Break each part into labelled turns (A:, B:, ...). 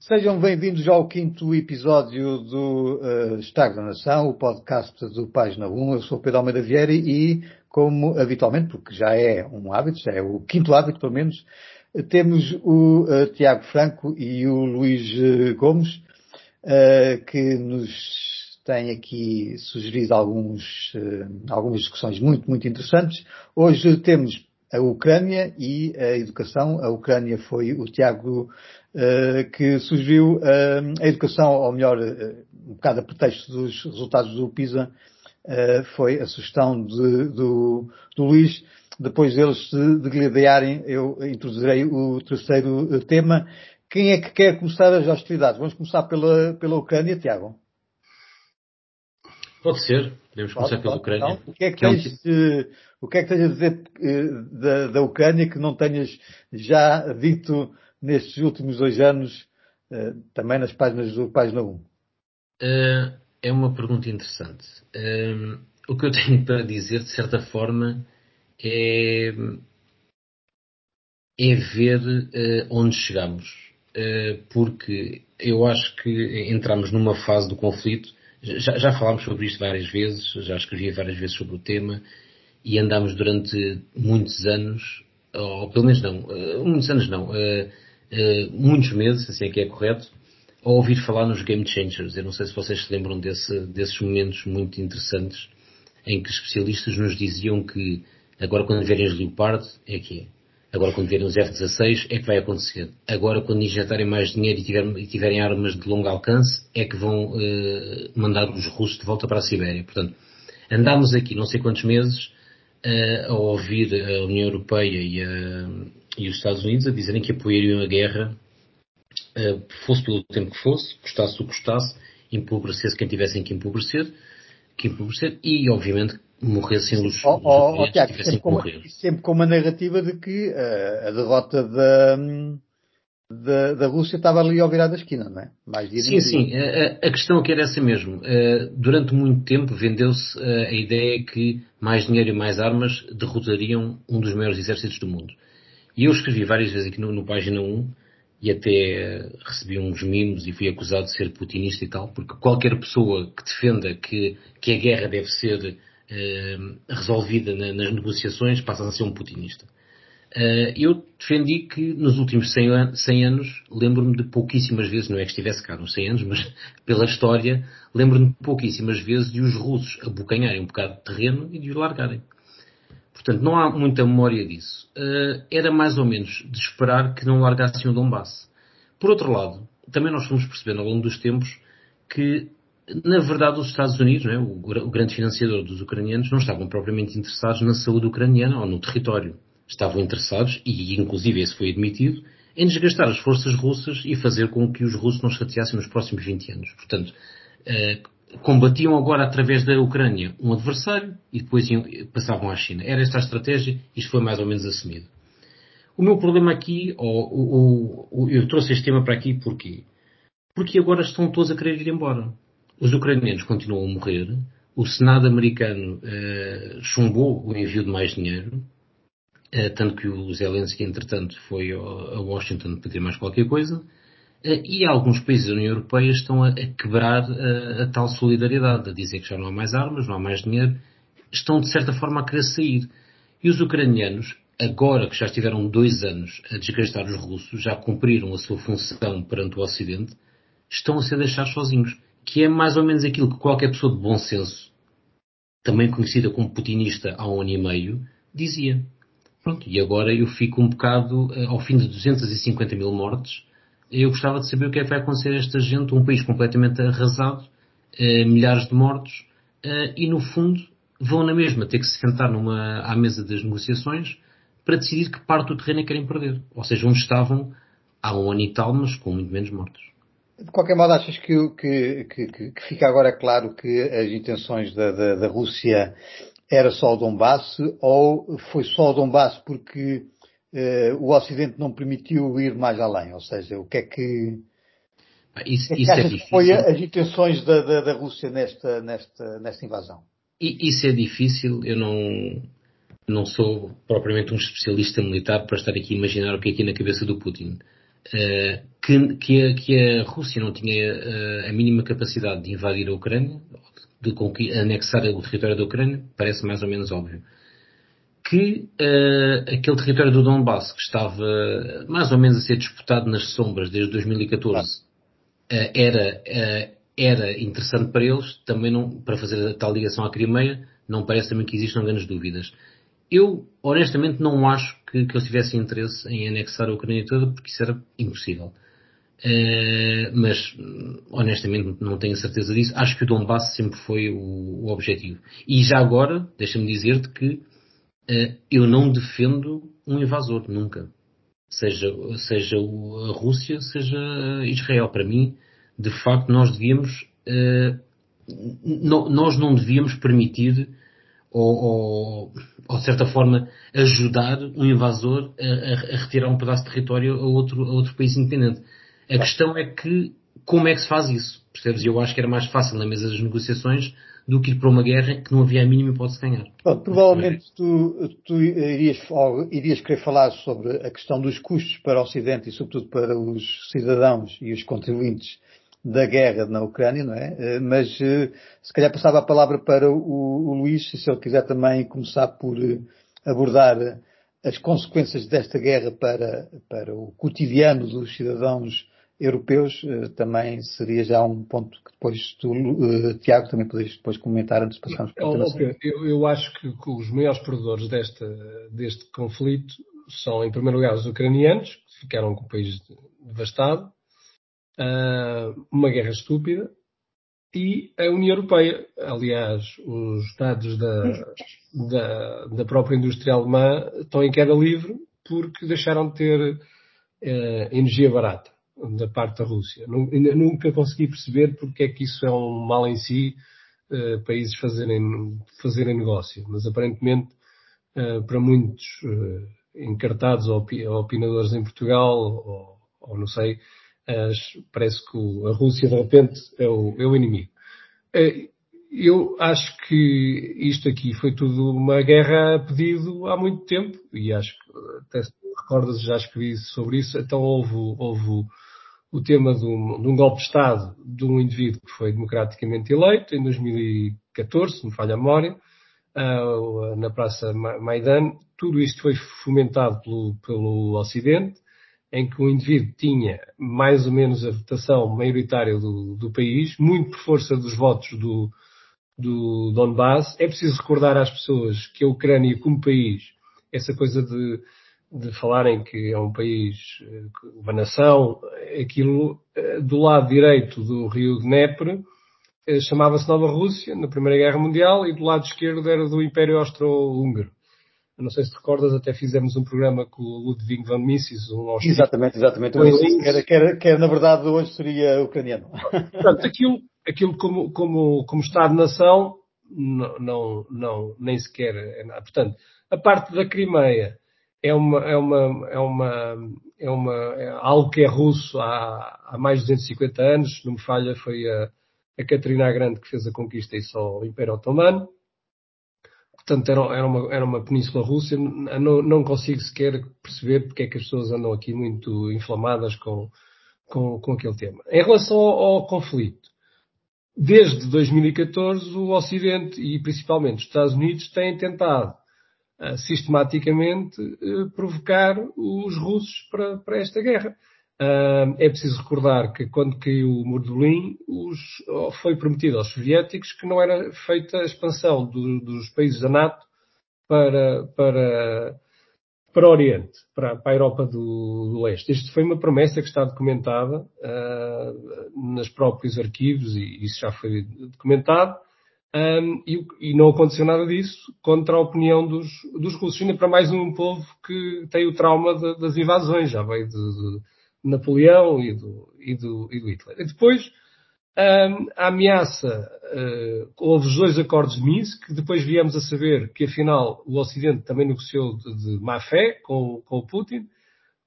A: Sejam bem-vindos ao quinto episódio do uh, Estado da Nação, o podcast do Página 1. Eu sou Pedro Almeida Vieira e, como habitualmente, porque já é um hábito, já é o quinto hábito pelo menos, temos o uh, Tiago Franco e o Luís uh, Gomes, uh, que nos têm aqui sugerido alguns, algumas discussões muito, muito interessantes. Hoje temos a Ucrânia e a educação. A Ucrânia foi o Tiago uh, que sugeriu uh, a educação, ou melhor, uh, um bocado a pretexto dos resultados do PISA, foi a sugestão de, do, do Luís. Depois deles se degladiarem, eu introduzirei o terceiro tema. Quem é que quer começar as hostilidades? Vamos começar pela, pela Ucrânia, Tiago?
B: Pode ser. Podemos começar pela Ucrânia.
A: Então, o, que é que tens, é o que é que tens a dizer da, da Ucrânia que não tenhas já dito nestes últimos dois anos, uh, também nas páginas do Página 1? Uh,
B: eh, é uma pergunta interessante. Uh, o que eu tenho para dizer, de certa forma, é, é ver onde chegamos. porque eu acho que entramos numa fase do conflito. Já, já falámos sobre isto várias vezes, já escrevi várias vezes sobre o tema e andámos durante muitos anos, ou pelo menos não, muitos anos não, uh, muitos meses, assim é que é correto, a ouvir falar nos Game Changers. Eu não sei se vocês se lembram desse, desses momentos muito interessantes em que especialistas nos diziam que agora quando vierem os Leopard é que é. Agora quando vierem os F-16 é que vai acontecer. Agora quando injetarem mais dinheiro e, tiver, e tiverem armas de longo alcance é que vão mandar os russos de volta para a Sibéria. Portanto, andámos aqui não sei quantos meses a ouvir a União Europeia e a, e os Estados Unidos a dizerem que apoiariam a guerra, uh, fosse pelo tempo que fosse, custasse o que custasse, empobrecesse quem tivessem que empobrecer, que empobrecer e, obviamente, morressem os, oh,
A: oh, oh, Tiago, tivessem que morrer. Sempre com uma narrativa de que uh, a derrota da, da, da, Rússia estava ali ao virar da esquina, não é?
B: Mais dia sim, sim. A, a, questão aqui era essa mesmo. Uh, durante muito tempo vendeu-se uh, a ideia que mais dinheiro e mais armas derrotariam um dos maiores exércitos do mundo. E eu escrevi várias vezes aqui no, no página 1 e até recebi uns mimos e fui acusado de ser putinista e tal, porque qualquer pessoa que defenda que, que a guerra deve ser eh, resolvida na, nas negociações passa a ser um putinista. Uh, eu defendi que nos últimos 100, an 100 anos, lembro-me de pouquíssimas vezes, não é que estivesse cá nos 100 anos, mas pela história, lembro-me de pouquíssimas vezes de os russos abocanharem um bocado de terreno e de os largarem. Portanto, não há muita memória disso. Uh, era mais ou menos de esperar que não largassem o Donbass. Por outro lado, também nós fomos percebendo ao longo dos tempos que, na verdade, os Estados Unidos, é, o, o grande financiador dos ucranianos, não estavam propriamente interessados na saúde ucraniana ou no território. Estavam interessados, e inclusive esse foi admitido, em desgastar as forças russas e fazer com que os russos não chateassem nos próximos 20 anos. Portanto, uh, combatiam agora através da Ucrânia um adversário e depois passavam à China. Era esta a estratégia, isto foi mais ou menos assumido. O meu problema aqui, ou, ou, ou, eu trouxe este tema para aqui porquê? Porque agora estão todos a querer ir embora. Os ucranianos continuam a morrer, o Senado americano uh, chumbou o envio de mais dinheiro, tanto que o Zelensky, entretanto, foi a Washington pedir mais qualquer coisa, eh, e alguns países da União Europeia estão a, quebrar a, eh, a, tal solidariedade, a dizer que já não há mais armas, não há mais dinheiro, estão de certa forma a querer sair. E os ucranianos, agora que já estiveram dois anos a desgastar os russos, já cumpriram a sua função perante o Ocidente, estão a ser deixados sozinhos. Que é mais ou menos aquilo que qualquer pessoa de bom senso, também conhecida como putinista há um ano e meio, dizia. Pronto, e agora eu fico um bocado, eh, ao fim de 250 mil mortes, eu gostava de saber o que é que vai acontecer a esta gente, um país completamente arrasado, eh, milhares de mortos, eh, e no fundo vão na mesma ter que se sentar numa, à mesa das negociações para decidir que parte do terreno é que querem perder. Ou seja, onde estavam há um ano e tal, mas com muito menos mortos.
A: De qualquer modo, achas que, que, que, que fica agora claro que as intenções da, da, da Rússia era só o Donbass ou foi só o Donbass porque uh, o Ocidente não permitiu ir mais além? Ou seja, o que é que.
B: Isso, que é, que é
A: difícil. foi as intenções da, da, da, Rússia nesta, nesta, nesta invasão?
B: Isso é difícil. Eu não, não sou propriamente um especialista militar para estar aqui a imaginar o que é aqui na cabeça do Putin. que, que, a, que, a, Rússia não tinha a mínima capacidade de invadir a Ucrânia, de anexar o território da Ucrânia, parece mais ou menos óbvio. Que uh, aquele território do Donbass, que estava mais ou menos a ser disputado nas sombras desde 2014, uh, era, uh, era interessante para eles, também não, para fazer a tal ligação à Crimeia, não parece também que existam grandes dúvidas. Eu, honestamente, não acho que, que eles tivessem interesse em anexar a Ucrânia toda, porque isso era impossível. Uh, mas, honestamente, não tenho certeza disso. Acho que o Donbass sempre foi o, o objetivo. E já agora, deixa-me dizer-te que uh, eu não defendo um invasor, nunca. Seja, seja a Rússia, seja Israel. Para mim, de facto, nós devíamos, uh, nós não devíamos permitir ou, ou, ou, de certa forma ajudar um invasor a, a, retirar um pedaço de território a outro, a outro país independente. A questão é que como é que se faz isso? Percebes? Eu acho que era mais fácil na mesa das negociações do que ir para uma guerra que não havia a mínima hipótese ganhar.
A: Bom, provavelmente tu, tu irias, irias, querer falar sobre a questão dos custos para o Ocidente e sobretudo para os cidadãos e os contribuintes da guerra na Ucrânia, não é? Eh, mas eh, se calhar passava a palavra para o, o Luís, se ele quiser também começar por eh, abordar as consequências desta guerra para, para o cotidiano dos cidadãos europeus, também seria já um ponto que depois tu, Tiago, também podes depois comentar antes de passarmos para
C: o okay. eu, eu acho que, que, os maiores perdedores desta, deste conflito são, em primeiro lugar, os ucranianos, que ficaram com o país devastado, uh, uma guerra estúpida, e a União Europeia. Aliás, os dados da, da, da, própria indústria alemã estão em queda livre porque deixaram de ter uh, energia barata da parte da Rússia. Nunca consegui perceber porque é que isso é um mal em si, uh, países fazerem, fazerem negócio. Mas aparentemente, uh, para muitos encartados ou opinadores em Portugal, ou, ou não sei, parece que a Rússia de repente é o, é o inimigo. Eh, eu acho que isto aqui foi tudo uma guerra a pedido há muito tempo e acho que até se recordas já escrevi sobre isso, então houve, houve o tema de um, de um, golpe de Estado de um indivíduo que foi democraticamente eleito em 2014, se me falha a memória, uh, na Praça Maidan. Tudo isto foi fomentado pelo, pelo Ocidente em que o indivíduo tinha mais ou menos a votação maioritária do, do país, muito por força dos votos do, do Donbass. É preciso recordar às pessoas que a Ucrânia, como país, essa coisa de, de falarem que é um país, uma nação, aquilo eh, do lado direito do rio Dnepr eh, chamava-se Nova Rússia, na Primeira Guerra Mundial, e do lado esquerdo era do Império Austro-Húngaro não sei se te recordas, até fizemos um programa com o Ludwig van Mises, um
A: austríaco. Exatamente, exatamente. que, era, que, era, que era, na verdade, hoje seria ucraniano.
C: Portanto, aquilo, aquilo como, como, como Estado-nação, não, não, não, nem sequer é nada. Portanto, a parte da Crimeia é uma, é uma, é uma, é uma, é algo que é russo há, há mais de 250 anos, não me falha, foi a, a Catarina Grande que fez a conquista e só o Império Otomano. Portanto era, era, uma, era uma península russa, não, não consigo sequer perceber porque é que as pessoas andam aqui muito inflamadas com, com, com aquele tema. Em relação ao, ao conflito, desde 2014 o Ocidente e principalmente os Estados Unidos têm tentado sistematicamente uh, provocar os russos para, para esta guerra. É preciso recordar que quando caiu o muro de Berlim, foi prometido aos soviéticos que não era feita a expansão do, dos países da NATO para, para, para o Oriente, para, para a Europa do, do Leste. Isto foi uma promessa que está documentada uh, nos próprios arquivos e isso já foi documentado. Um, e, e, não aconteceu nada disso contra a opinião dos, dos russos. Ainda para mais um povo que tem o trauma de, das invasões, já veio de, de Napoleão e do, e do, e do Hitler. E depois, um, a ameaça, uh, houve os dois acordos de Minsk, depois viemos a saber que afinal o Ocidente também negociou de, de má fé com, com o Putin,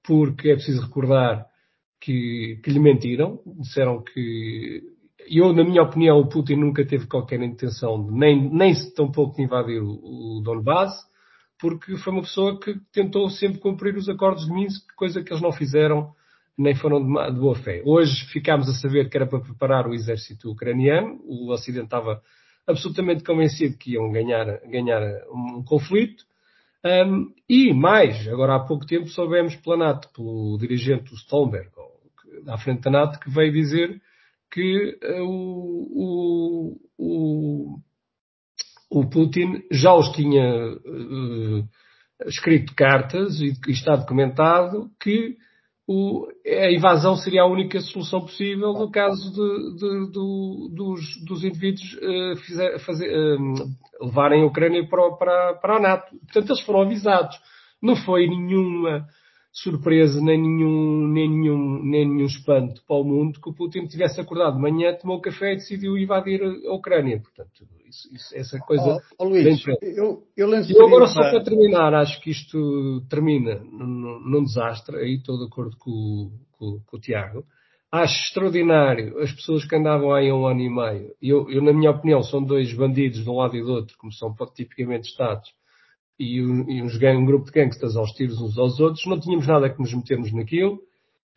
C: porque é preciso recordar que, que lhe mentiram, disseram que eu, na minha opinião, o Putin nunca teve qualquer intenção de nem, nem tão pouco de invadir o, o Donbass, porque foi uma pessoa que tentou sempre cumprir os acordos de Minsk, coisa que eles não fizeram nem foram de, de boa fé. Hoje ficámos a saber que era para preparar o exército ucraniano, o Ocidente estava absolutamente convencido que iam ganhar, ganhar um conflito. Um, e mais, agora há pouco tempo soubemos pela NATO, pelo dirigente Stolberg, à frente da NATO, que veio dizer que uh, o, o, o, Putin já os tinha uh, escrito cartas e, e está documentado que o, a invasão seria a única solução possível no caso de, de, de, dos, dos, indivíduos uh, fizer, fazer, uh, levarem a Ucrânia para, para, para a NATO. Portanto, eles foram avisados. Não foi nenhuma surpresa, nem nenhum, nem nenhum, nem nenhum espanto para o mundo que o Putin tivesse acordado de manhã, tomou café e decidiu invadir a Ucrânia. Portanto, isso, isso, essa coisa.
A: Oh, oh Luís, eu, eu,
C: eu agora só para terminar, acho que isto termina num, num desastre, aí estou de acordo com, com, com, o Tiago. Acho extraordinário as pessoas que andavam aí há um ano e meio. Eu, eu, na minha opinião, são dois bandidos de um lado e do outro, como são tipicamente Estados e, um, e uns, um grupo de gangsters aos tiros uns aos outros, não tínhamos nada que nos metermos naquilo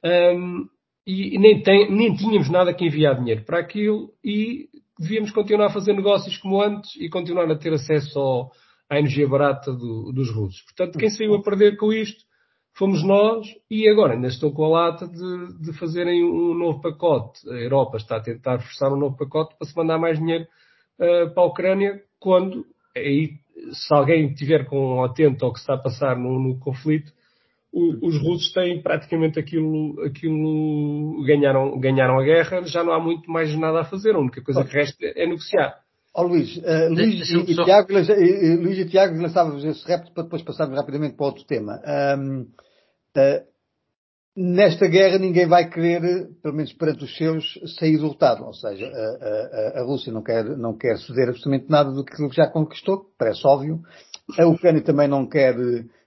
C: um, e, nem, tem, nem tínhamos nada que enviar dinheiro para aquilo e devíamos continuar a fazer negócios como antes e continuar a ter acesso ao, à energia barata do, dos russos. Portanto, quem saiu a perder com isto fomos nós e agora ainda estão com a lata de, de fazerem um novo pacote. A Europa está a tentar forçar um novo pacote para se mandar mais dinheiro uh, para a Ucrânia quando aí se alguém tiver com atento ao que está a passar no, no conflito, o, os russos têm praticamente aquilo, aquilo ganharam, ganharam a guerra, já não há muito mais nada a fazer, a única coisa que resta é negociar.
A: Ó oh, Luís, uh, Luís, e, e Tiago, Luís e Tiago lançávamos esse repto para depois passarmos rapidamente para outro tema. Um, uh, eh, nesta guerra ninguém vai querer, pelo menos perante os seus, sair derrotado. Ou seja, a, a, a, Rússia não quer, não quer ceder absolutamente nada do que já conquistou, parece óbvio. A Ucrânia também não quer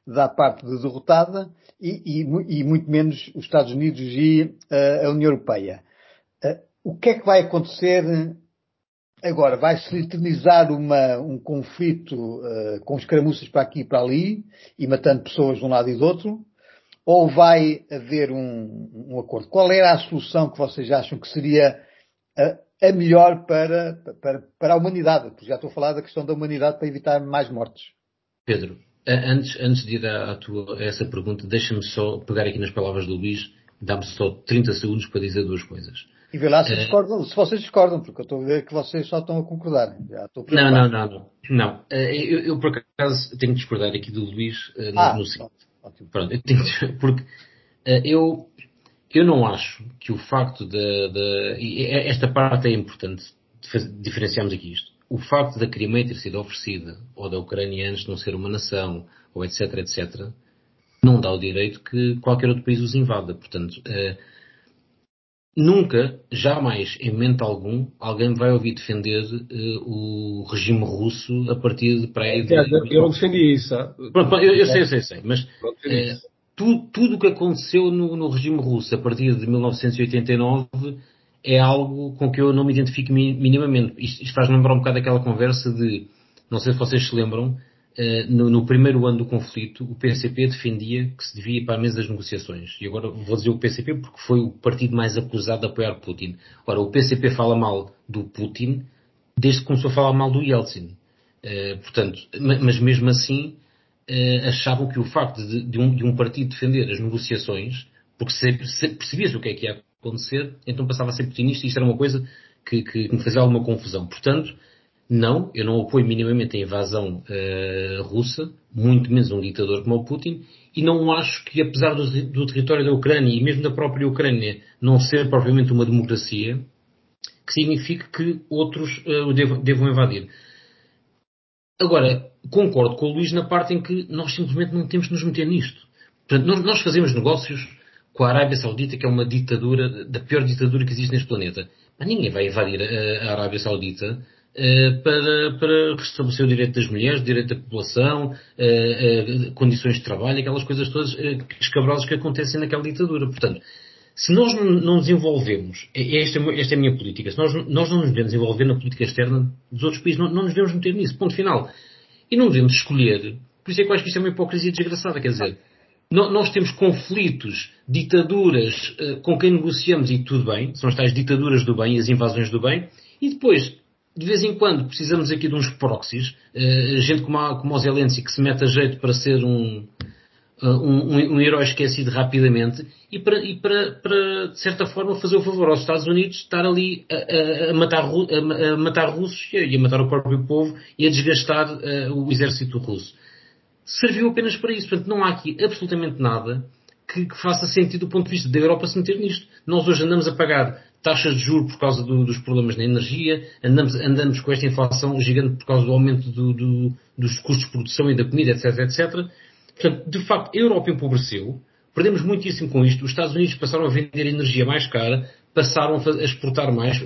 A: dar parte de derrotada e, e, e muito menos os Estados Unidos e a, a União Europeia. O que é que vai acontecer agora? Vai-se eternizar uma, um conflito uh, com escaramuças para aqui e para ali e matando pessoas de um lado e do outro? Ou vai haver um, um, acordo? Qual era a solução que vocês acham que seria a, a melhor para, para, para, a humanidade? Porque já estou a falar da questão da humanidade para evitar mais mortes.
B: Pedro, antes, antes de ir à, tua, a essa pergunta, deixa-me só pegar aqui nas palavras do Luís, dá-me só 30 segundos para dizer duas coisas.
A: E vê lá se, discordam, se vocês discordam, porque eu estou a ver que vocês só estão a concordar.
B: Não, não, não, não. não. Eu, eu, por acaso, tenho que discordar aqui do Luís no,
A: ah,
B: no seguinte. Pronto, eu tenho, porque uh, eu, eu não acho que o facto de, de e esta parte é importante, diferenciarmos aqui isto. O facto da Crimeia ter sido oferecida, ou da Ucrânia antes de não ser uma nação, ou etc, etc, não dá o direito que qualquer outro país os invada. Portanto, uh, nunca, jamais, em momento algum, alguém vai ouvir defender uh, o regime russo a partir de para aí. De...
C: Eu não defendi isso.
B: Pronto, eu, eu, sei, eu sei, sei, mas uh, tudo, tudo o que aconteceu no, no, regime russo a partir de 1989 é algo com que eu não me identifico minimamente. Isto, isto faz lembrar um bocado aquela conversa de, não sei se vocês se lembram, no, no, primeiro ano do conflito, o PCP defendia que se devia ir para a mesa das negociações. E agora vou dizer o PCP porque foi o partido mais acusado de apoiar Putin. Ora, o PCP fala mal do Putin desde que começou a falar mal do Yeltsin. Uh, portanto, mas mesmo assim uh, achavam que o facto de, de, um, de, um, partido defender as negociações, porque percebia-se o que é que ia acontecer, então passava a ser putinista e isto era uma coisa que, que, que me fazia alguma confusão. Portanto, não, eu não apoio minimamente a invasão uh, russa, muito menos um ditador como o Putin, e não acho que, apesar do, do, território da Ucrânia e mesmo da própria Ucrânia não ser propriamente uma democracia, que signifique que outros uh, o devam, devam invadir. Agora, concordo com o Luís na parte em que nós simplesmente não temos que nos meter nisto. Portanto, nós, nós fazemos negócios com a Arábia Saudita, que é uma ditadura, da pior ditadura que existe neste planeta. Mas ninguém vai invadir a, a Arábia Saudita eh, para, para restabelecer o direito das mulheres, o direito da população, eh, eh, condições de trabalho, aquelas coisas todas escabrosas que acontecem naquela ditadura. Portanto, se nós não desenvolvemos, esta, esta é a minha política, se nós, nós não nos devemos envolver na política externa dos outros países, não, não nos devemos meter nisso, ponto final. E não devemos escolher, por isso é que eu acho que isto é uma hipocrisia desgraçada, quer dizer, nós temos conflitos, ditaduras com quem negociamos e tudo bem, são as tais ditaduras do bem, as invasões do bem, e depois, de vez em quando, precisamos aqui de uns proxies, uh, gente como, a, como o Zelensky que se mete a jeito para ser um, uh, um, um, herói esquecido rapidamente e, para, e para, para, de certa forma, fazer o favor aos Estados Unidos estar ali a, a, a matar, a, matar russos e a matar o próprio povo e a desgastar o exército russo serviu apenas para isso. Portanto, não há aqui absolutamente nada que, que, faça sentido do ponto de vista da Europa se meter nisto. Nós hoje andamos a pagar taxas de juros por causa do, dos problemas na energia, andamos, andamos com esta inflação gigante por causa do aumento do, do, dos custos de produção e da comida, etc, etc. Portanto, de facto, a Europa empobreceu, perdemos muitíssimo com isto, os Estados Unidos passaram a vender energia mais cara, passaram a exportar mais,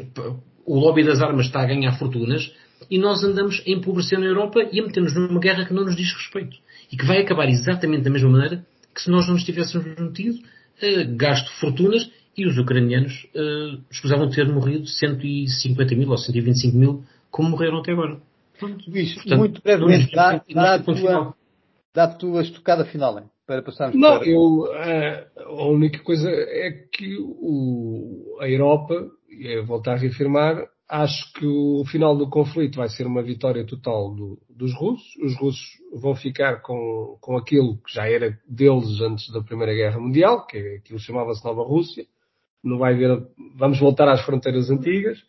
B: o lobby das armas está a ganhar fortunas, e nós andamos a empobrecer na Europa e a meter-nos numa guerra que não nos diz respeito e que vai acabar exatamente da mesma maneira que se nós não nos tivéssemos metido, gasto fortunas e os ucranianos uh, escusavam de ter morrido 150 mil ou 125 mil como morreram até agora.
A: Pronto. Luís, Portanto, muito brevemente, dá, dá, a tua, dá a tua estocada final, hein, para passarmos
C: Não, para... eu, uh, a única coisa é que o, a Europa, e voltar a reafirmar, Acho que o final do conflito vai ser uma vitória total do, dos russos. Os russos vão ficar com, com aquilo que já era deles antes da Primeira Guerra Mundial, que é aquilo chamava-se Nova Rússia. Não vai haver, vamos voltar às fronteiras antigas.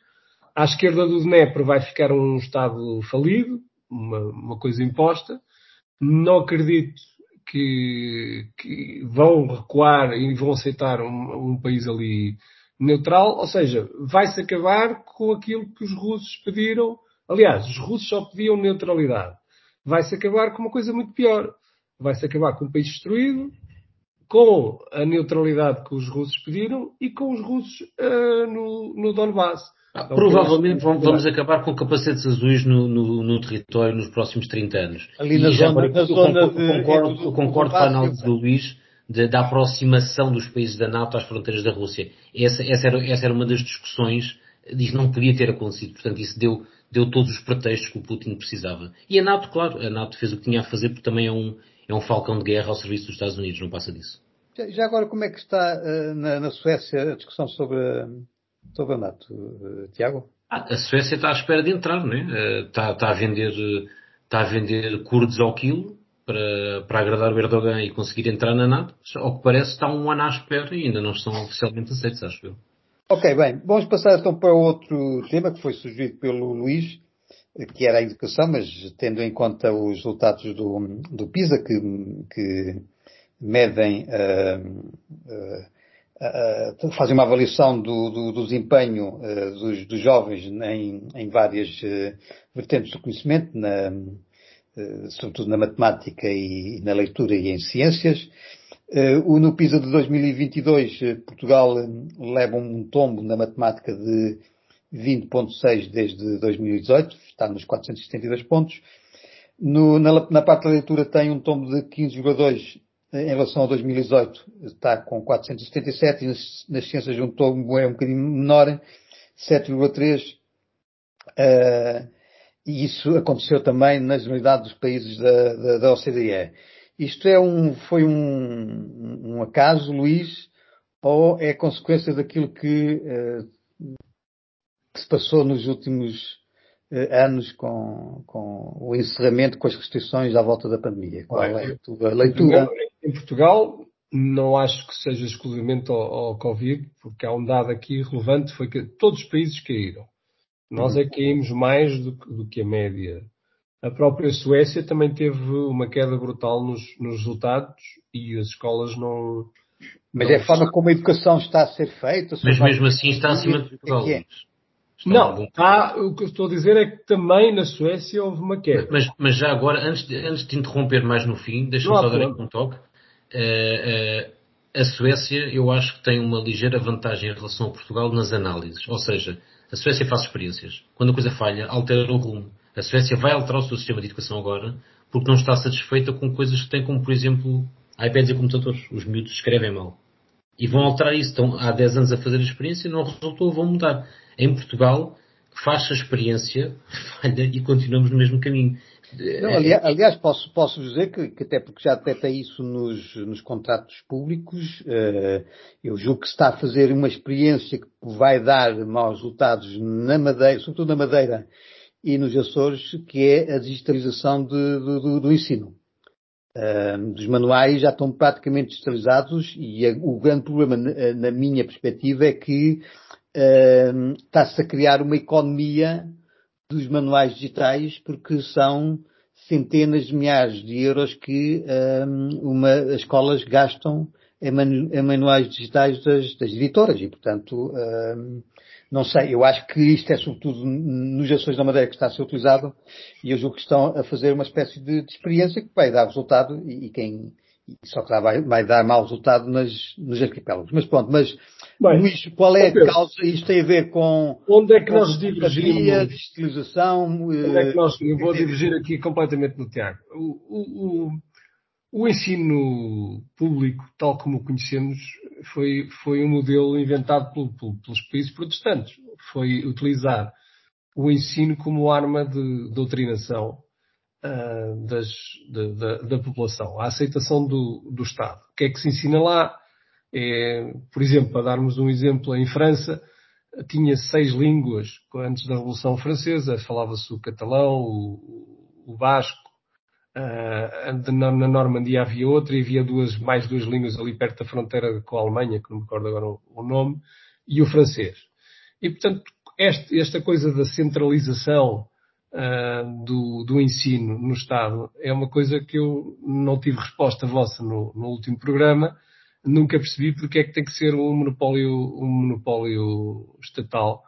C: À esquerda do Dnepr vai ficar um Estado falido, uma, uma coisa imposta. Não acredito que, que, vão recuar e vão aceitar um, um país ali neutral, ou seja, vai-se acabar com aquilo que os russos pediram. Aliás, os russos só pediam neutralidade. Vai-se acabar com uma coisa muito pior. Vai-se acabar com um país destruído, com a neutralidade que os russos pediram e com os russos uh, no, no Donbass.
B: Ah, provavelmente vamos, vamos acabar com capacetes azuis no, no, no, território nos próximos 30 anos.
A: Ali na zona, na zona
B: eu concordo, de, concordo, eu concordo com a análise do Luís de, da aproximação dos países da NATO às fronteiras da Rússia. Essa, essa, era, essa era uma das discussões, disso não podia ter acontecido, portanto isso deu, deu todos os pretextos que o Putin precisava. E a NATO, claro, a NATO fez o que tinha a fazer porque também é um, é um falcão de guerra ao serviço dos Estados Unidos, não passa disso.
A: Já agora, como é que está uh, na, na, Suécia a discussão sobre, sobre a NATO, uh, Tiago?
B: Ah, a Suécia está à espera de entrar, não é? Uh, está, está, a vender, está a vender curdos ao quilo, para, para agradar o Erdogan e conseguir entrar na NATO, ao que parece está um ano à espera e ainda não estão oficialmente aceitos, acho eu.
A: Ok, bem, vamos passar então para outro tema que foi sugerido pelo Luís, que era a educação, mas tendo em conta os resultados do, do PISA, que, que medem, uh, uh, uh, fazem uma avaliação do, do, do desempenho dos, dos, jovens em, em várias vertentes do conhecimento, na, sobretudo na matemática e na leitura e em ciências. O no PISA de 2022, eh, Portugal leva um tombo na matemática de 20.6 desde 2018, está nos 472 pontos. No, na, na, parte da leitura tem um tombo de 15,2 em relação a 2018, está com 477 e nas, nas ciências um tombo é um bocadinho menor, 7,3. Uh, e isso aconteceu também na generalidade dos países da, da, da OCDE. Isto é um, foi um, um, acaso, Luís, ou é consequência daquilo que, uh, que se passou nos últimos uh, anos com, com, o encerramento, com as restrições à volta da pandemia? Qual é a tua leitura?
C: Em Portugal, não acho que seja exclusivamente ao, ao Covid, porque há um dado aqui relevante, foi que todos os países caíram. Nós é que caímos mais do, do, que a média. A própria Suécia também teve uma queda brutal nos, nos resultados e as escolas não.
A: Mas não é a forma como a educação está a ser feita.
B: Mas mesmo assim está acima de Portugal.
C: É. Não, há, o que eu estou a dizer é que também na Suécia houve uma queda.
B: Mas, mas já agora, antes de, antes de interromper mais no fim, deixa-me só dar aqui um toque. Uh, uh, a Suécia, eu acho que tem uma ligeira vantagem em relação a Portugal nas análises. Ou seja, a Suécia faz experiências. Quando a coisa falha, altera o rumo. A Suécia vai alterar o seu sistema de educação agora porque não está satisfeita com coisas que tem, como por exemplo iPads e computadores. Os miúdos escrevem mal. E vão alterar isso. Estão há 10 anos a fazer a experiência, não resultou, vão mudar. Em Portugal, faz a experiência, falha e continuamos no mesmo caminho.
A: Não, aliás, aliás, posso, posso dizer que, que, até porque já detecta isso nos, nos contratos públicos, uh, eu julgo que se está a fazer uma experiência que vai dar maus resultados na Madeira, sobretudo na Madeira e nos Açores, que é a digitalização de, do, do, ensino. Uh, dos manuais já estão praticamente digitalizados e a, o grande problema, na, na, minha perspectiva, é que uh, está-se a criar uma economia dos manuais digitais porque são centenas de milhares de euros que um, uma, as escolas gastam em, manu, em manuais digitais das, das, editoras e, portanto, um, não sei, eu acho que isto é sobretudo nos ações da Madeira que está a ser utilizado e eu julgo que estão a fazer uma espécie de, de experiência que vai dar resultado e, e quem, só que vai, vai dar mau resultado nas, nos arquipélagos. Mas pronto, mas Bem, Luís, qual é a causa? Isto tem a ver com.
C: Onde é que nós divergimos?
A: Digitalização.
C: Onde é que nós. Eu vou divergir aqui completamente no Tiago. O, o, o, ensino público, tal como o conhecemos, foi, foi um modelo inventado por, por, pelos países protestantes. Foi utilizar o ensino como arma de doutrinação uh, das, de, da, da população, a aceitação do, do Estado. O que é que se ensina lá? É, por exemplo, para darmos um exemplo, em França tinha seis línguas antes da Revolução Francesa, falava-se o catalão, o, o basco, uh, na, Normandia havia outra e havia duas, mais duas línguas ali perto da fronteira com a Alemanha, que não me recordo agora o, o nome, e o francês. E, portanto, este, esta coisa da centralização uh, do, do, ensino no Estado é uma coisa que eu não tive resposta vossa no, no último programa, nunca percebi porque é que tem que ser um monopólio, um monopólio estatal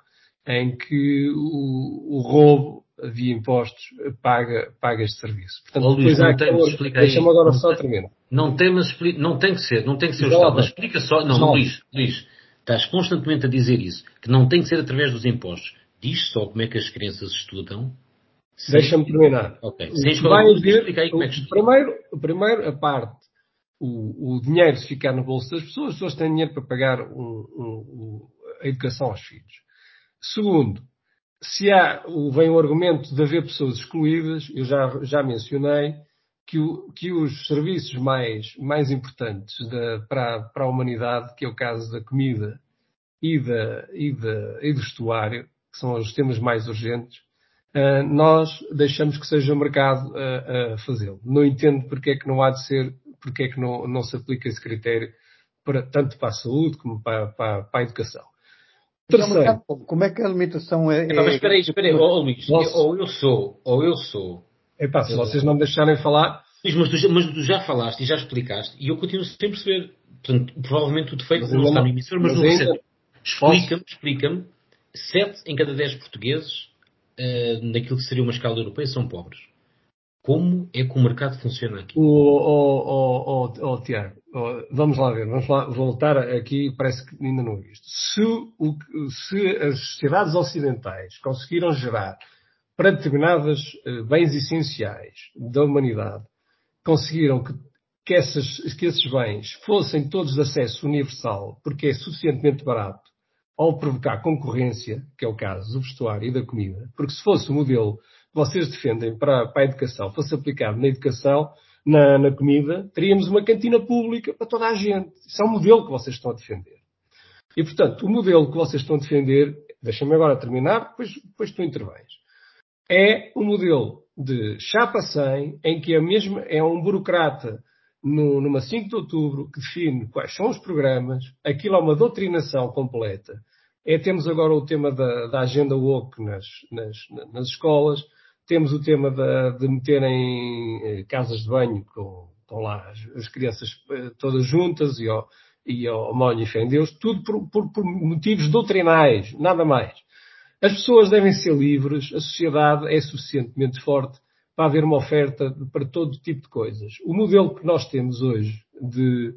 C: em que o, o roubo via impostos paga, paga este serviço.
B: Portanto, oh, Luís, não tem, Deixa-me agora só terminar. Não tem, mas não tem que ser, não tem que ser o Estado. Mas explica só, não, não, Luís, Luís, estás constantemente a dizer isso, que não tem que ser através dos impostos. Diz só como é que as crianças estudam.
C: Deixa-me terminar.
B: Ok.
C: Sem vai haver, aí como é que primeiro, primeiro, a parte o, o, dinheiro se ficar no bolso das pessoas, as pessoas têm dinheiro para pagar um, um, a educação aos filhos. Segundo, se há, vem o argumento de haver pessoas excluídas, eu já, já mencionei que, o, que os serviços mais, mais importantes da, para, para a humanidade, que é o caso da comida e, da, e, da, e do estuário, que são os temas mais urgentes, uh, nós deixamos que seja o mercado a, a fazê-lo. Não entendo porque é que não há de ser porque é que não, não se aplica esse critério para, tanto para a saúde como para, para, para a educação.
A: Terceiro. Como é que a alimentação é.
B: é... Mas espera aí, espera aí, oh, Luís, ou eu sou, ou eu sou.
C: Epá, se vocês não me deixarem falar.
B: Mas tu, já, mas tu já falaste e já explicaste, e eu continuo sem perceber. Portanto, provavelmente o defeito não está no emissor, mas, mas no. Explica-me, explica-me, sete em cada dez portugueses, uh, naquilo que seria uma escala europeia, são pobres. Como é que o mercado funciona aqui? O,
C: o, o, o, Tiago, vamos lá ver, vamos lá voltar aqui, parece que ainda não visto. Se, o, se as sociedades ocidentais conseguiram gerar para determinados eh, bens essenciais da humanidade, conseguiram que, que, essas, que esses bens fossem todos de acesso universal, porque é suficientemente barato, ao provocar concorrência, que é o caso do vestuário e da comida, porque se fosse o modelo vocês defendem para, para a educação fosse aplicado na educação, na, na, comida, teríamos uma cantina pública para toda a gente. Isso é o modelo que vocês estão a defender. E, portanto, o modelo que vocês estão a defender, deixem-me agora terminar, depois, depois tu intervens, é o um modelo de chapa 100, em que é, mesmo, é um burocrata no, numa 5 de outubro que define quais são os programas, aquilo é uma doutrinação completa. É, temos agora o tema da, da agenda woke nas, nas, nas escolas, temos o tema de, de meterem eh, casas de banho com, com lá as, as, crianças eh, todas juntas e ao, e e fé em Deus, tudo por, por, por motivos doutrinais, nada mais. As pessoas devem ser livres, a sociedade é suficientemente forte para haver uma oferta para todo tipo de coisas. O modelo que nós temos hoje de,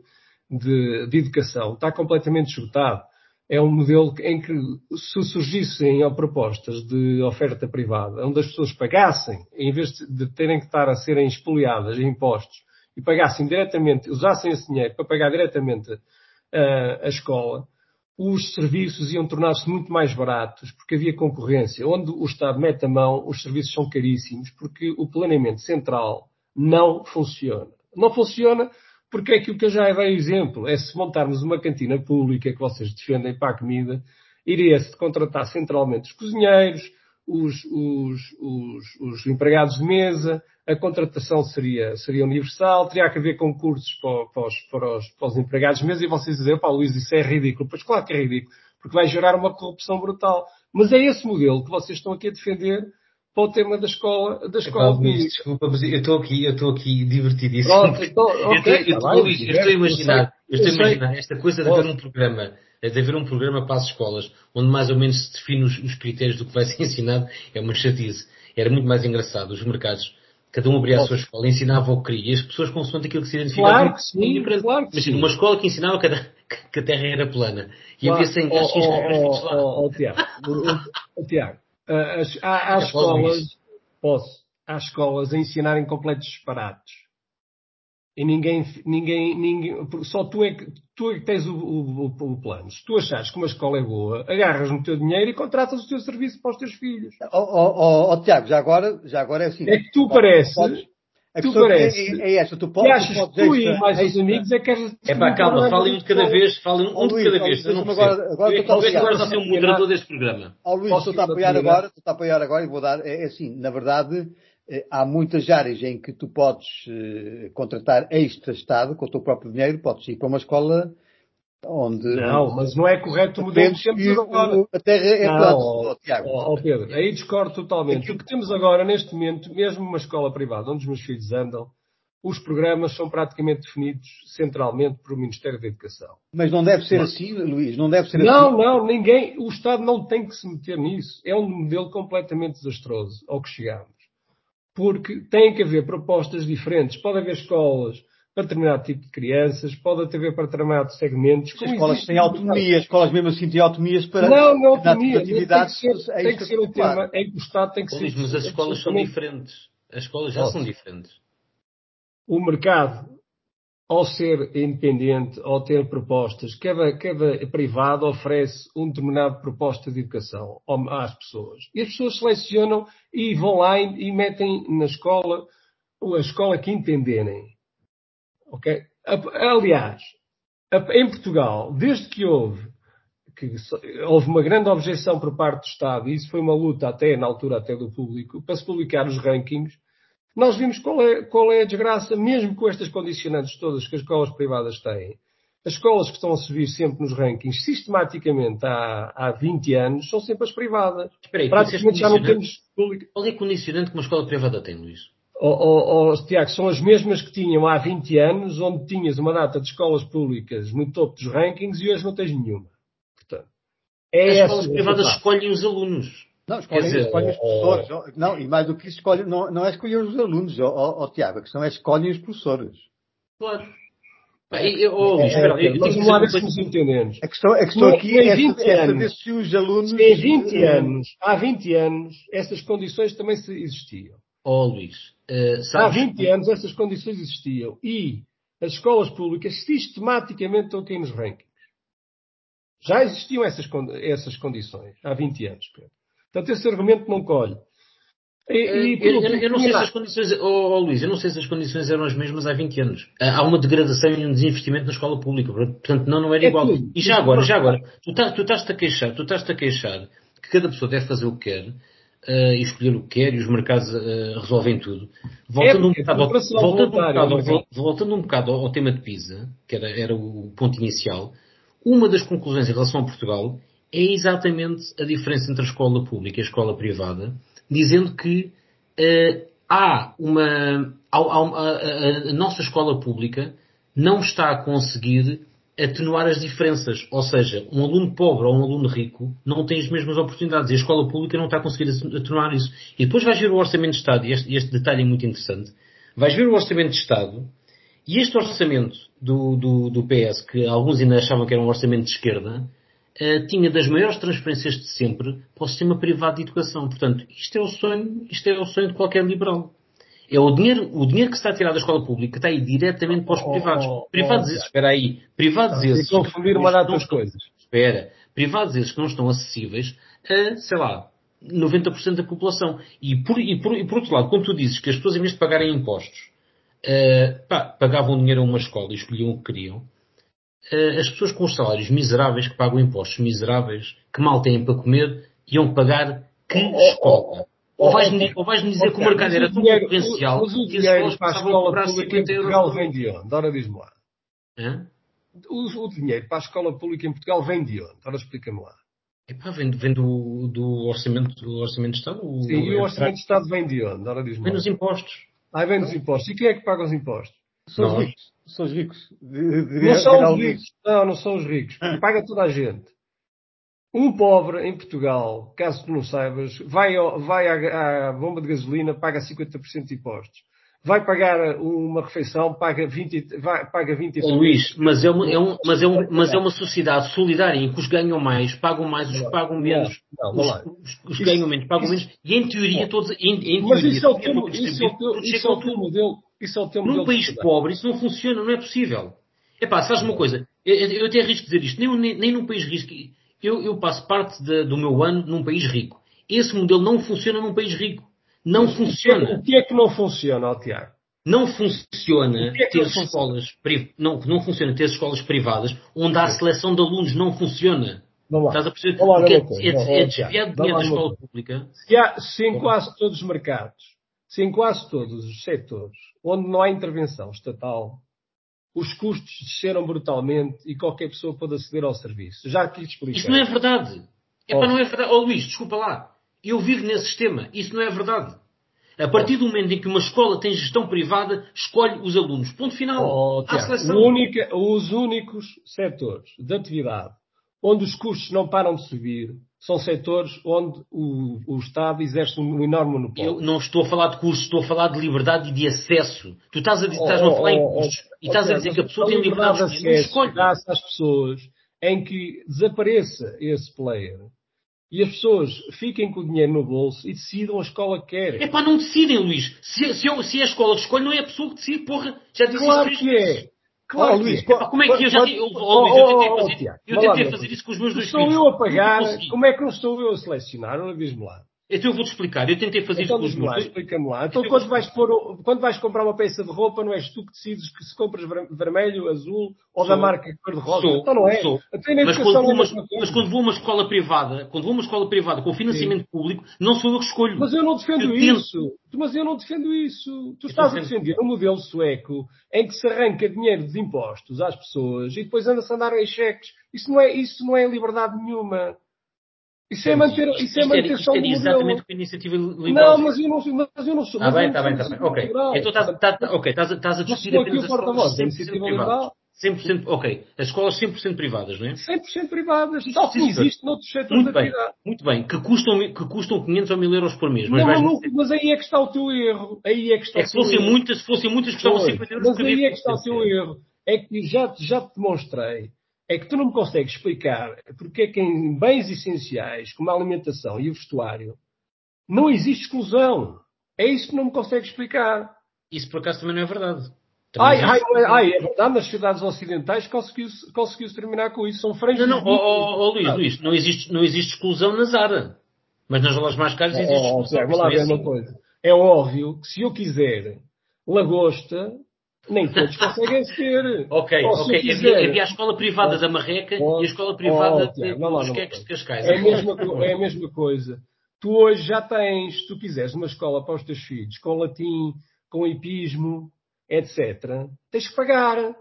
C: de, de educação está completamente esgotado é um modelo em que, se surgissem propostas de oferta privada, onde as pessoas pagassem, em vez de terem que estar a serem expoliadas em impostos, e pagassem diretamente, usassem esse dinheiro para pagar diretamente uh, a escola, os serviços iam tornar-se muito mais baratos porque havia concorrência. Onde o Estado mete a mão, os serviços são caríssimos porque o planeamento central não funciona. Não funciona porque é que eu já dei exemplo. É se montarmos uma cantina pública que vocês defendem para a comida, iria-se contratar centralmente os cozinheiros, os, os, os, os, empregados de mesa, a contratação seria, seria universal, teria que haver concursos para, para, os, para, os, para os empregados de mesa e vocês dizem, pá Luís, isso é ridículo. Pois claro que é ridículo, porque vai gerar uma corrupção brutal. Mas é esse modelo que vocês estão aqui a defender para o tema da escola, da escola
B: Luís, desculpa, mas eu estou aqui, eu estou aqui divertidíssimo. Pronto, estou, okay, eu, estou, tá Luís, eu estou a imaginar, eu estou a imaginar esta coisa de haver um programa de haver um programa para as escolas onde mais ou menos se define os, os critérios do que vai ser ensinado, é uma chatice. Era muito mais engraçado. Os mercados, cada um abria a sua escola, ensinava o que queria e as pessoas consoante aquilo que se identificava.
C: Claro que sim, claro que
B: Imagina, sim. uma escola que ensinava que a, que a Terra era plana. E claro. havia 100 gajos que
C: inscreviam oh, oh, Tiago, oh, Tiago, há, há escolas, posso, há escolas a ensinarem completos disparates e ninguém, ninguém, ninguém, só tu é que, tu é que tens o, o, o, plano. Se tu achares que uma escola é boa, agarras no teu dinheiro e contratas o teu serviço para os teus filhos.
A: Ó oh, oh, oh, Tiago, já agora, já agora é assim.
C: É que tu pareces, tu parece.
A: É, é esta, tu podes.
C: Achas que tu e mais os amigos é que és.
B: É pá, calma, falem um de cada vez, falem um de cada vez. Eu não. Agora, agora tu estás a ser um moderador deste programa.
A: Ó Luís, estou a apoiar agora, estou a apoiar agora e vou dar, é, é assim, na verdade, eh, há muitas áreas em que tu podes uh, contratar extra-Estado com o teu próprio dinheiro, podes ir para uma escola onde.
C: Não, mas não é correto o modelo que temos agora.
A: A terra é plana, oh, Tiago.
C: Oh, Pedro, aí discordo totalmente. O que temos agora, neste momento, mesmo uma escola privada onde os meus filhos andam, os programas são praticamente definidos centralmente pelo Ministério da Educação.
A: Mas não deve ser assim, Luís, não deve ser
C: não,
A: assim.
C: Não, não, ninguém, o Estado não tem que se meter nisso. É um modelo completamente desastroso ao que chegamos porque tem que haver propostas diferentes. Pode haver escolas para determinado tipo de crianças, pode haver para determinados segmentos.
A: As escolas têm autonomia, as escolas mesmo assim têm autonomias para
C: não, não autonomia, atividades. Tem que ser, tem que ser o tema em que o Estado tem que ser.
B: Mas as escolas são diferentes. As escolas já são diferentes.
C: O mercado ao ser independente, ao ter propostas, cada, cada privado oferece uma determinada proposta de educação às pessoas. E as pessoas selecionam e vão lá e, e metem na escola a escola que entenderem. Aliás, em Portugal, desde que houve, que houve uma grande objeção por parte do Estado, e isso foi uma luta até na altura até do público, para se publicar os rankings, nós vimos qual é, qual é a desgraça, mesmo com estas condicionantes todas que as escolas privadas têm. As escolas que estão a subir sempre nos rankings, sistematicamente há, há 20 anos, são sempre as privadas.
B: Espera aí, Praticamente já não temos público. Qual é o condicionante que uma escola privada tem, Luís?
C: Oh, oh, Tiago, são as mesmas que tinham há 20 anos, onde tinhas uma data de escolas públicas no topo dos rankings e hoje não tens nenhuma. Portanto,
B: é as escolas privadas escolhem os alunos.
A: Não, escolhem, dizer, escolhem os professores. Não, e mais do que isso, escolhem, não, não é escolher os alunos, ó, Tiago, a questão é escolhem os professores.
B: Claro. Eu, oh, espera,
C: eu, ver se nos entendemos.
A: A questão, a questão aqui é, 20 é saber se os alunos.
C: Em 20 anos, há 20 anos, essas condições também existiam.
B: Oh, Luís, uh,
C: sabes... Há 20 anos essas condições existiam e as escolas públicas sistematicamente estão aqui nos rankings. Já existiam essas, essas condições há 20 anos, Pedro. Portanto, esse argumento não colhe.
B: E, e, eh, eu, eu, eu, não sei se as condições, oh, oh, Luís, eu não sei se as condições eram as mesmas há 20 anos. Há uma degradação e um desinvestimento na escola pública, portanto não, não era é igual. E já agora, já agora, tu, tá, tu estás-te a queixar, tu estás-te a queixar que cada pessoa deve fazer o que quer, uh, e escolher o que quer, e os mercados uh, resolvem tudo. Voltando, é, um, bocado, ao, voltando, um, bocado, voltando um bocado ao, ao tema de PISA, que era, era o ponto inicial, uma das conclusões em relação a Portugal é exatamente a diferença entre a escola pública e a escola privada, dizendo que uh, há uma. A, a, a, a, nossa escola pública não está a conseguir atenuar as diferenças. Ou seja, um aluno pobre ou um aluno rico não tem as mesmas oportunidades e a escola pública não está a conseguir atenuar isso. E depois vais ver o Orçamento de Estado, e este, este detalhe é muito interessante, vais ver o Orçamento de Estado e este orçamento do, do, do PS, que alguns ainda achavam que era um orçamento de esquerda, uh, tinha das maiores transferências de sempre para o sistema privado de educação. Portanto, isto é o sonho, isto é o sonho de qualquer liberal. É o dinheiro, o dinheiro que se está a tirar da escola pública está aí diretamente para os oh, privados. Oh, oh, privados oh, esses, espera aí, privados esses.
C: confundir uma data coisas.
B: Espera. Privados esses que não estão acessíveis a, sei lá, 90% da população. E por, e, por, e por outro lado, quando tu dizes que as pessoas, em vez de pagarem impostos, uh, pá, pagavam dinheiro a uma escola e escolhiam o que queriam, uh, as pessoas com os salários miseráveis, que pagam impostos miseráveis, que mal têm para comer, iam pagar que escola? Ou vais-me ou vais dizer que o mercado era tão concorrencial
C: mas o dinheiro para a escola pública em Portugal vem de onde? Ora diz-me lá. O, o, dinheiro para a escola pública em Portugal vem de onde? Ora explica-me lá.
B: Epá, vem, vem do, do, orçamento, do orçamento de Estado?
C: Sim, e o orçamento de Estado vem de onde? Ora diz-me
B: Vem dos impostos.
C: Ah, vem dos impostos. E quem é que paga os impostos?
A: São os ricos. São os ricos.
C: De, de, não são os ricos. Não, não são os ricos. Paga toda a gente. Um pobre em Portugal, caso tu não saibas, vai, vai à, à bomba de gasolina, paga 50% de impostos. Vai pagar uma refeição, paga 20, vai, paga 20
B: oh, Luís, mas é, uma, é um, mas, é um, mas é uma sociedade solidária em que os ganham mais, pagam mais, os que pagam menos, não, não, os, os, ganham menos, pagam isso, menos, e em teoria todos, em, em
C: mas
B: teoria,
C: isso é o teu, isso é o teu, isso é o teu modelo, isso é o teu
B: modelo. Num país pobre isso não funciona, não é possível. Epá, sabes uma coisa, eu, eu até arrisco dizer isto, nem, nem, nem num país rico, eu, eu passo parte de, do meu ano num país rico. Esse modelo não funciona num país rico. Não Mas funciona.
C: O que é que não funciona, Tiago?
B: Não funciona é ter escolas não, não funciona ter escolas privadas onde há seleção de alunos, não funciona. Estás a perceber? Lá, Porque é, é, é desviar dinheiro da escola pública.
C: Se, há, se em quase todos os mercados, se em quase todos os setores, onde não há intervenção estatal, os custos desceram brutalmente e qualquer pessoa pode aceder ao serviço. Já te expliquei.
B: Isso não é verdade. É para não é verdade. Oh Luís, desculpa lá. Eu vivo nesse sistema. Isso não é verdade. A partir do momento em que uma escola tem gestão privada, escolhe os alunos. Ponto final.
C: Oh, Tiago, única, os únicos setores de atividade onde os custos não param de subir são setores onde o, o Estado exerce um enorme monopólio.
B: Eu não estou a falar de custos, estou a falar de liberdade e de acesso. Tu estás a, dizer, estás oh, a falar oh, em custos oh, e estás a dizer que a pessoa tem liberdade de acesso.
C: Dá-se às pessoas em que desapareça esse player e as pessoas fiquem com o dinheiro no bolso e decidam a escola que querem.
B: É pá, não decidem, Luís. Se, se, eu, se é a escola que escolhe, não é a pessoa que decide, porra. Já disse
C: claro isso que é. Claro, oh, Luís,
B: que é. como é que eu já oh, Luís, eu tentei fazer, eu tentei fazer isso com os meus dois
C: filhos. Estou eu a pagar, como é que não estou eu a selecionar? Não diz-me lá.
B: Então eu vou-te explicar. Eu tentei fazer
C: então,
B: isso com os meus.
C: Explica-me lá. Então, quando, vais pôr, quando vais comprar uma peça de roupa, não és tu que decides que se compras vermelho, azul ou sou, da marca cor-de-rosa? Então não é. Sou.
B: Mas quando, vou uma, mas quando vou a uma escola privada, quando vou uma escola privada com financiamento Sim. público, não sou eu que escolho.
C: Mas eu não defendo eu isso. Mas eu não defendo isso. Tu estás a defender um modelo sueco em que se arranca dinheiro de impostos às pessoas e depois anda-se a andar em cheques. Isso não é, isso não é liberdade nenhuma. Isso é manter, isso é manter
B: só o modelo. exatamente o que a iniciativa liberal
C: Não, mas eu não, mas eu não sou.
B: Ah, bem, está bem, está bem. Ok. Então estás, estás, okay, estás, estás a discutir apenas as escolas 100% privadas. 100%, ok. As escolas 100% privadas, não é?
C: 100% privadas. Tal como existe noutros setores
B: muito
C: da
B: bem, Muito bem. Que custam, que custam 500 ou 1000 euros por mês.
C: Mas, não, não, mas aí é que está o teu erro. Aí é que está
B: é que se fossem muitas, se fossem muitas, custavam 50 euros
C: por mês. Mas aí é que está o teu erro. É que já, já te demonstrei é que tu não me consegues explicar porque é que em bens essenciais, como a alimentação e o vestuário, não existe exclusão. É isso que não me consegues explicar.
B: Isso por acaso também não é verdade.
C: Ai, ai, ai, é verdade, nas cidades ocidentais conseguiu-se conseguiu terminar com isso. São franjas.
B: Não, não, oh, oh, oh, Luís, Luís, não existe, não existe exclusão na Zara. Mas nas lojas mais caras existe oh, exclusão.
C: Vou lá ver uma coisa. É óbvio que se eu quiser lagosta, nem todos conseguem ser.
B: ok, ok. Havia, havia, a escola privada da Marreca e a escola privada oh, de, dos queques de Cascais.
C: É a, mesma, é a mesma coisa. Tu hoje já tens, se tu quiseres uma escola para os teus filhos, com latim, com hipismo, etc., tens que pagar.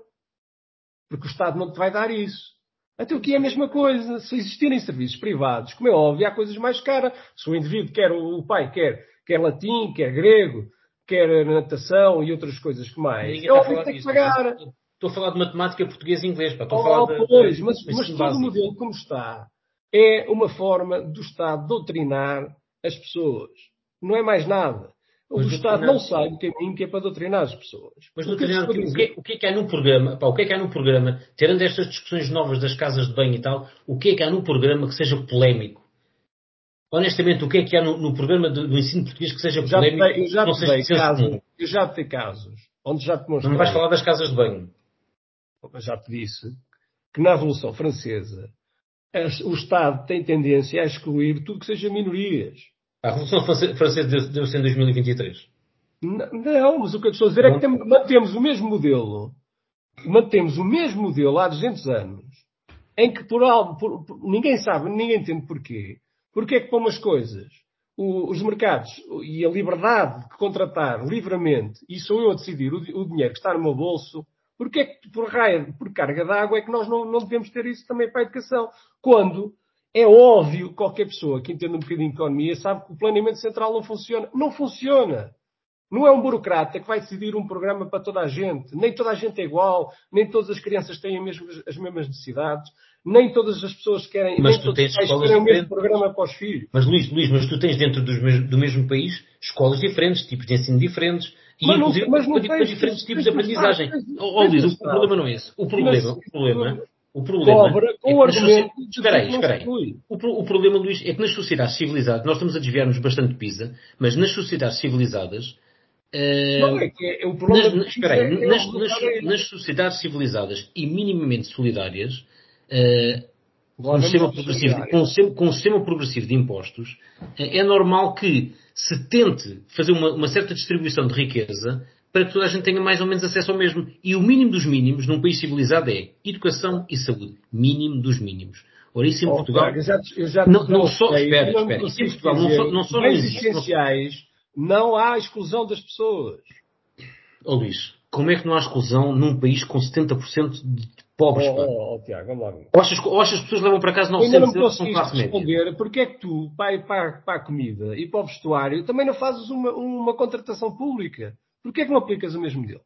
C: Porque o Estado não te vai dar isso. Até o que é a mesma coisa. Se existirem serviços privados, como é óbvio, há coisas mais caras. Se o indivíduo quer, o pai quer, quer latim, quer grego, quer natação e outras coisas que mais. É óbvio que tem que pagar.
B: Estou a falar de matemática, português e inglês. Pá. Estou oh, a falar
C: de, pois, mas, mas todo o modelo como está é uma forma do Estado doutrinar as pessoas. Não é mais nada. O mas Estado doutrinar... não sabe o caminho que é para doutrinar as pessoas.
B: Mas doutrinar, o, que, o, que, o que é que há num programa, pá, o que é que há num programa, tirando estas discussões novas das casas de banho e tal, o que é que há num programa que seja polémico? Honestamente, o que é que há no, no programa do, do, ensino português que seja polémico?
C: Já te, eu já te casos, eu já te casos, onde já te mostrei.
B: Não vais falar das casas de banho.
C: Já te disse que na Revolução Francesa o Estado tem tendência a excluir tudo que seja minorias.
B: A Revolução Francesa deu-se em 2023.
C: Não, mas o que eu estou a dizer é que mantemos o mesmo modelo, mantemos o mesmo modelo há 200 anos, em que por algo, por, por, ninguém sabe, ninguém entende porquê. Porquê é que para umas coisas o, os mercados e a liberdade de contratar livremente, e sou eu a decidir o, o dinheiro que está no meu bolso, porque é que por raia, por carga d'água é que nós não, não devemos ter isso também para a educação? Quando é óbvio que qualquer pessoa que entenda um bocadinho de economia sabe que o planeamento central não funciona. Não funciona. Não é um burocrata que vai decidir um programa para toda a gente. Nem toda a gente é igual, nem todas as crianças têm as mesmas necessidades, nem todas as pessoas querem,
B: mas
C: nem
B: tu tens
C: querem o mesmo programa para os filhos.
B: Mas Luís, Luís, mas tu tens dentro do mesmo país escolas diferentes, tipos de ensino diferentes, e mas inclusive não, mas não tens, diferentes tipos de aprendizagem. Ó oh, Luís, o problema não é esse. O problema, o problema, o problema
C: cobra com é o argumento.
B: Espera aí, espera aí. O, o, problema, Luís, é que nas sociedades civilizadas, nós estamos a desviar-nos bastante de PISA, mas nas sociedades civilizadas,
C: não, é que é, o problema
B: nas, espera aí, é, nas, nas, nas, sociedades civilizadas e minimamente solidárias, com, um sistema progressivo, com, com um sistema progressivo de impostos, uh, é normal que se tente fazer uma, uma, certa distribuição de riqueza para que toda a gente tenha mais ou menos acesso ao mesmo. E o mínimo dos mínimos num país civilizado é educação e saúde. Mínimo dos mínimos. Ora, isso em oh, Portugal.
C: eu já, eu já
B: não, não só. Espera, espera. Isso em Portugal não só, não só
C: não existe. essenciais não há exclusão das pessoas.
B: Ó oh, Luís, como é que não há exclusão num país com 70% de pobres?
C: Oh, oh, oh, Tiago, vamos lá.
B: Ou achas, ou achas as pessoas levam para casa 900 euros
C: não são classe responder média? porque é que tu, para, para, para a comida e para o vestuário, também não fazes uma, uma contratação pública? Porquê é que não aplicas o mesmo modelo?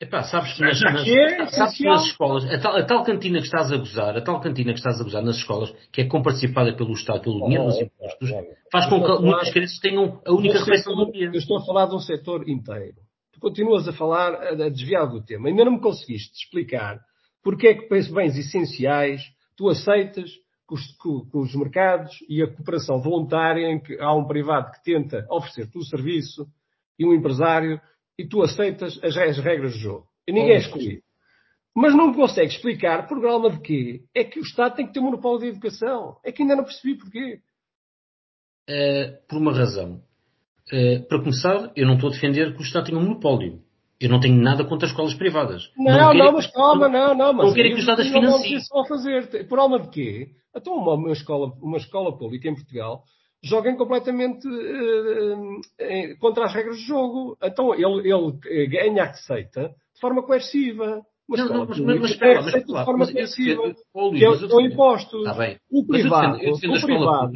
B: Epá, sabes que nas, nas, é sabes que nas escolas, a tal, a tal, cantina que estás a gozar, a tal cantina que estás a gozar nas escolas, que é comparticipada pelo Estado, pelo dinheiro dos impostos, faz com que muitas crianças tenham a única refeição do dia.
C: Eu estou a falar de um setor inteiro. Continuas a falar, a desviar do tema. Ainda não me conseguiste explicar porque é que para bens essenciais tu aceitas que os, que os mercados e a cooperação voluntária, em que há um privado que tenta oferecer-te um serviço e um empresário e tu aceitas as, as regras do jogo. E ninguém é escolhido. Mas não consegue explicar por grama de quê? É que o Estado tem que ter um monopólio de educação. É que ainda não percebi porquê.
B: Uh, por uma razão. Uh, para começar, eu não estou a defender que o Estado tenha um monopólio. Eu não tenho nada contra as escolas privadas.
C: Não, não, não mas calma, não, não. Mas
B: não quero que o Estado as financie.
C: Não fazer. Por alma de quê? Então, uma, uma, escola, uma escola pública em Portugal joguem completamente uh, contra as regras do jogo. Então ele, ele ganha a receita de forma coerciva.
B: Mas não, não, mas, mas, mas espera, mas, de forma
C: coerciva. Que é são impostos.
B: Tá bem.
C: O privado, eu defendo, eu defendo o privado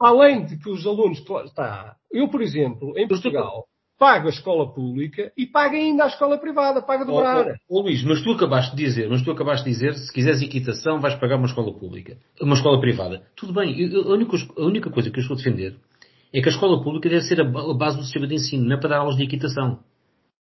C: além de que os alunos... Está, eu, por exemplo, em Portugal paga a escola pública e paga ainda a escola privada, paga dobrar.
B: Oh, oh, oh, Luís, mas tu acabaste de dizer, mas tu acabaste de dizer, se quiseres equitação, vais pagar uma escola pública, uma escola privada. Tudo bem, eu, a, única, a única coisa que eu estou a defender é que a escola pública deve ser a base do sistema de ensino, não é para dar aulas de equitação.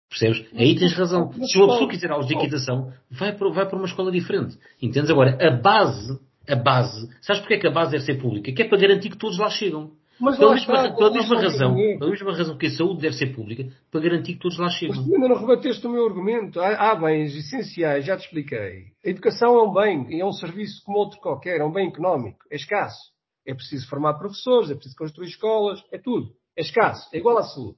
B: Percebes? Aí tens razão. Se uma pessoa quiser aulas de equitação, vai para, vai para uma escola diferente. Entendes? Agora, a base, a base, sabes porque é que a base deve ser pública? Que é para garantir que todos lá chegam. Mas pela mesma, está, pela mesma razão, pela mesma razão que a saúde deve ser pública, para garantir que todos lá chegam.
C: Mas tu ainda não rebateste o meu argumento. Há, há, bens essenciais, já te expliquei. A educação é um bem, é um serviço como outro qualquer, é um bem económico, é escasso. É preciso formar professores, é preciso construir escolas, é tudo. É escasso, é igual à saúde.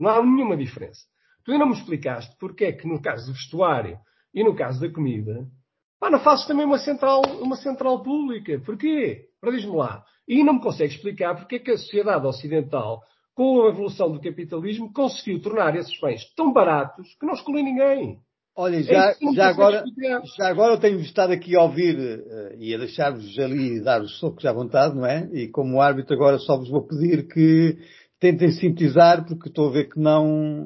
C: Não há nenhuma diferença. Tu ainda me explicaste porque é que no caso do vestuário e no caso da comida, pá, não fazes também uma central, uma central pública. Porquê? Para diz-me lá. E não me consegue explicar porque é que a sociedade ocidental, com a evolução do capitalismo, conseguiu tornar esses bens tão baratos que não exclui ninguém.
A: Olha, já, é já, agora, já agora eu tenho estado aqui a ouvir uh, e a deixar-vos ali dar os socos à vontade, não é? E como árbitro agora só vos vou pedir que tentem sintetizar, porque estou a ver que não,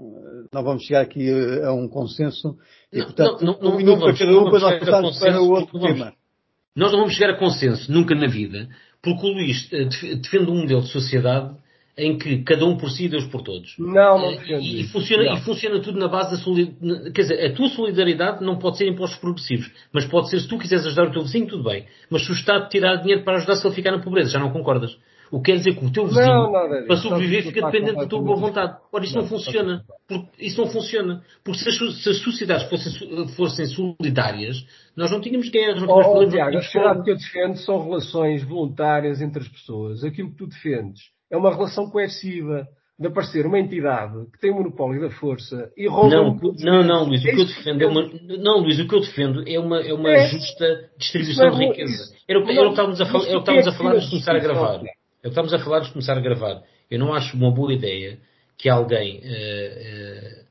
A: não vamos chegar aqui a, a um consenso. E, portanto, não, não, um minuto para cada um, depois nós passamos para o outro tema.
B: Nós não vamos chegar a consenso nunca na vida, porque o Luís eh, defende um modelo de sociedade em que cada um por si e Deus por todos.
C: Não, não eh, defendo
B: e, funciona, não. e funciona tudo na base da solidariedade. Quer dizer, a tua solidariedade não pode ser impostos progressivos, mas pode ser se tu quiseres ajudar o teu vizinho, tudo bem. Mas se o Estado tirar dinheiro para ajudar se ele ficar na pobreza, já não concordas. O que quer dizer que o teu vizinho, não, não, para sobreviver, fica dependente da tua boa vontade. Ora, isso não, funciona. Porque, isso não funciona. Porque se as, se as sociedades fossem, fossem solidárias, nós não tínhamos guerras, não tínhamos
C: oh, problemas. Tiago, a sociedade que eu defendo são relações voluntárias entre as pessoas. Aquilo que tu defendes é uma relação coerciva de aparecer uma entidade que tem o monopólio da força e rouba
B: não, não, não, Luís, o que eu defendo é uma, não, Luís, o que eu defendo é uma, é uma é. justa distribuição é, de riqueza. Era o que estávamos a, era o que estávamos a falar antes de começar a gravar. É o que estávamos a falar antes de começar a gravar. Eu não acho uma boa ideia que alguém, uh, uh,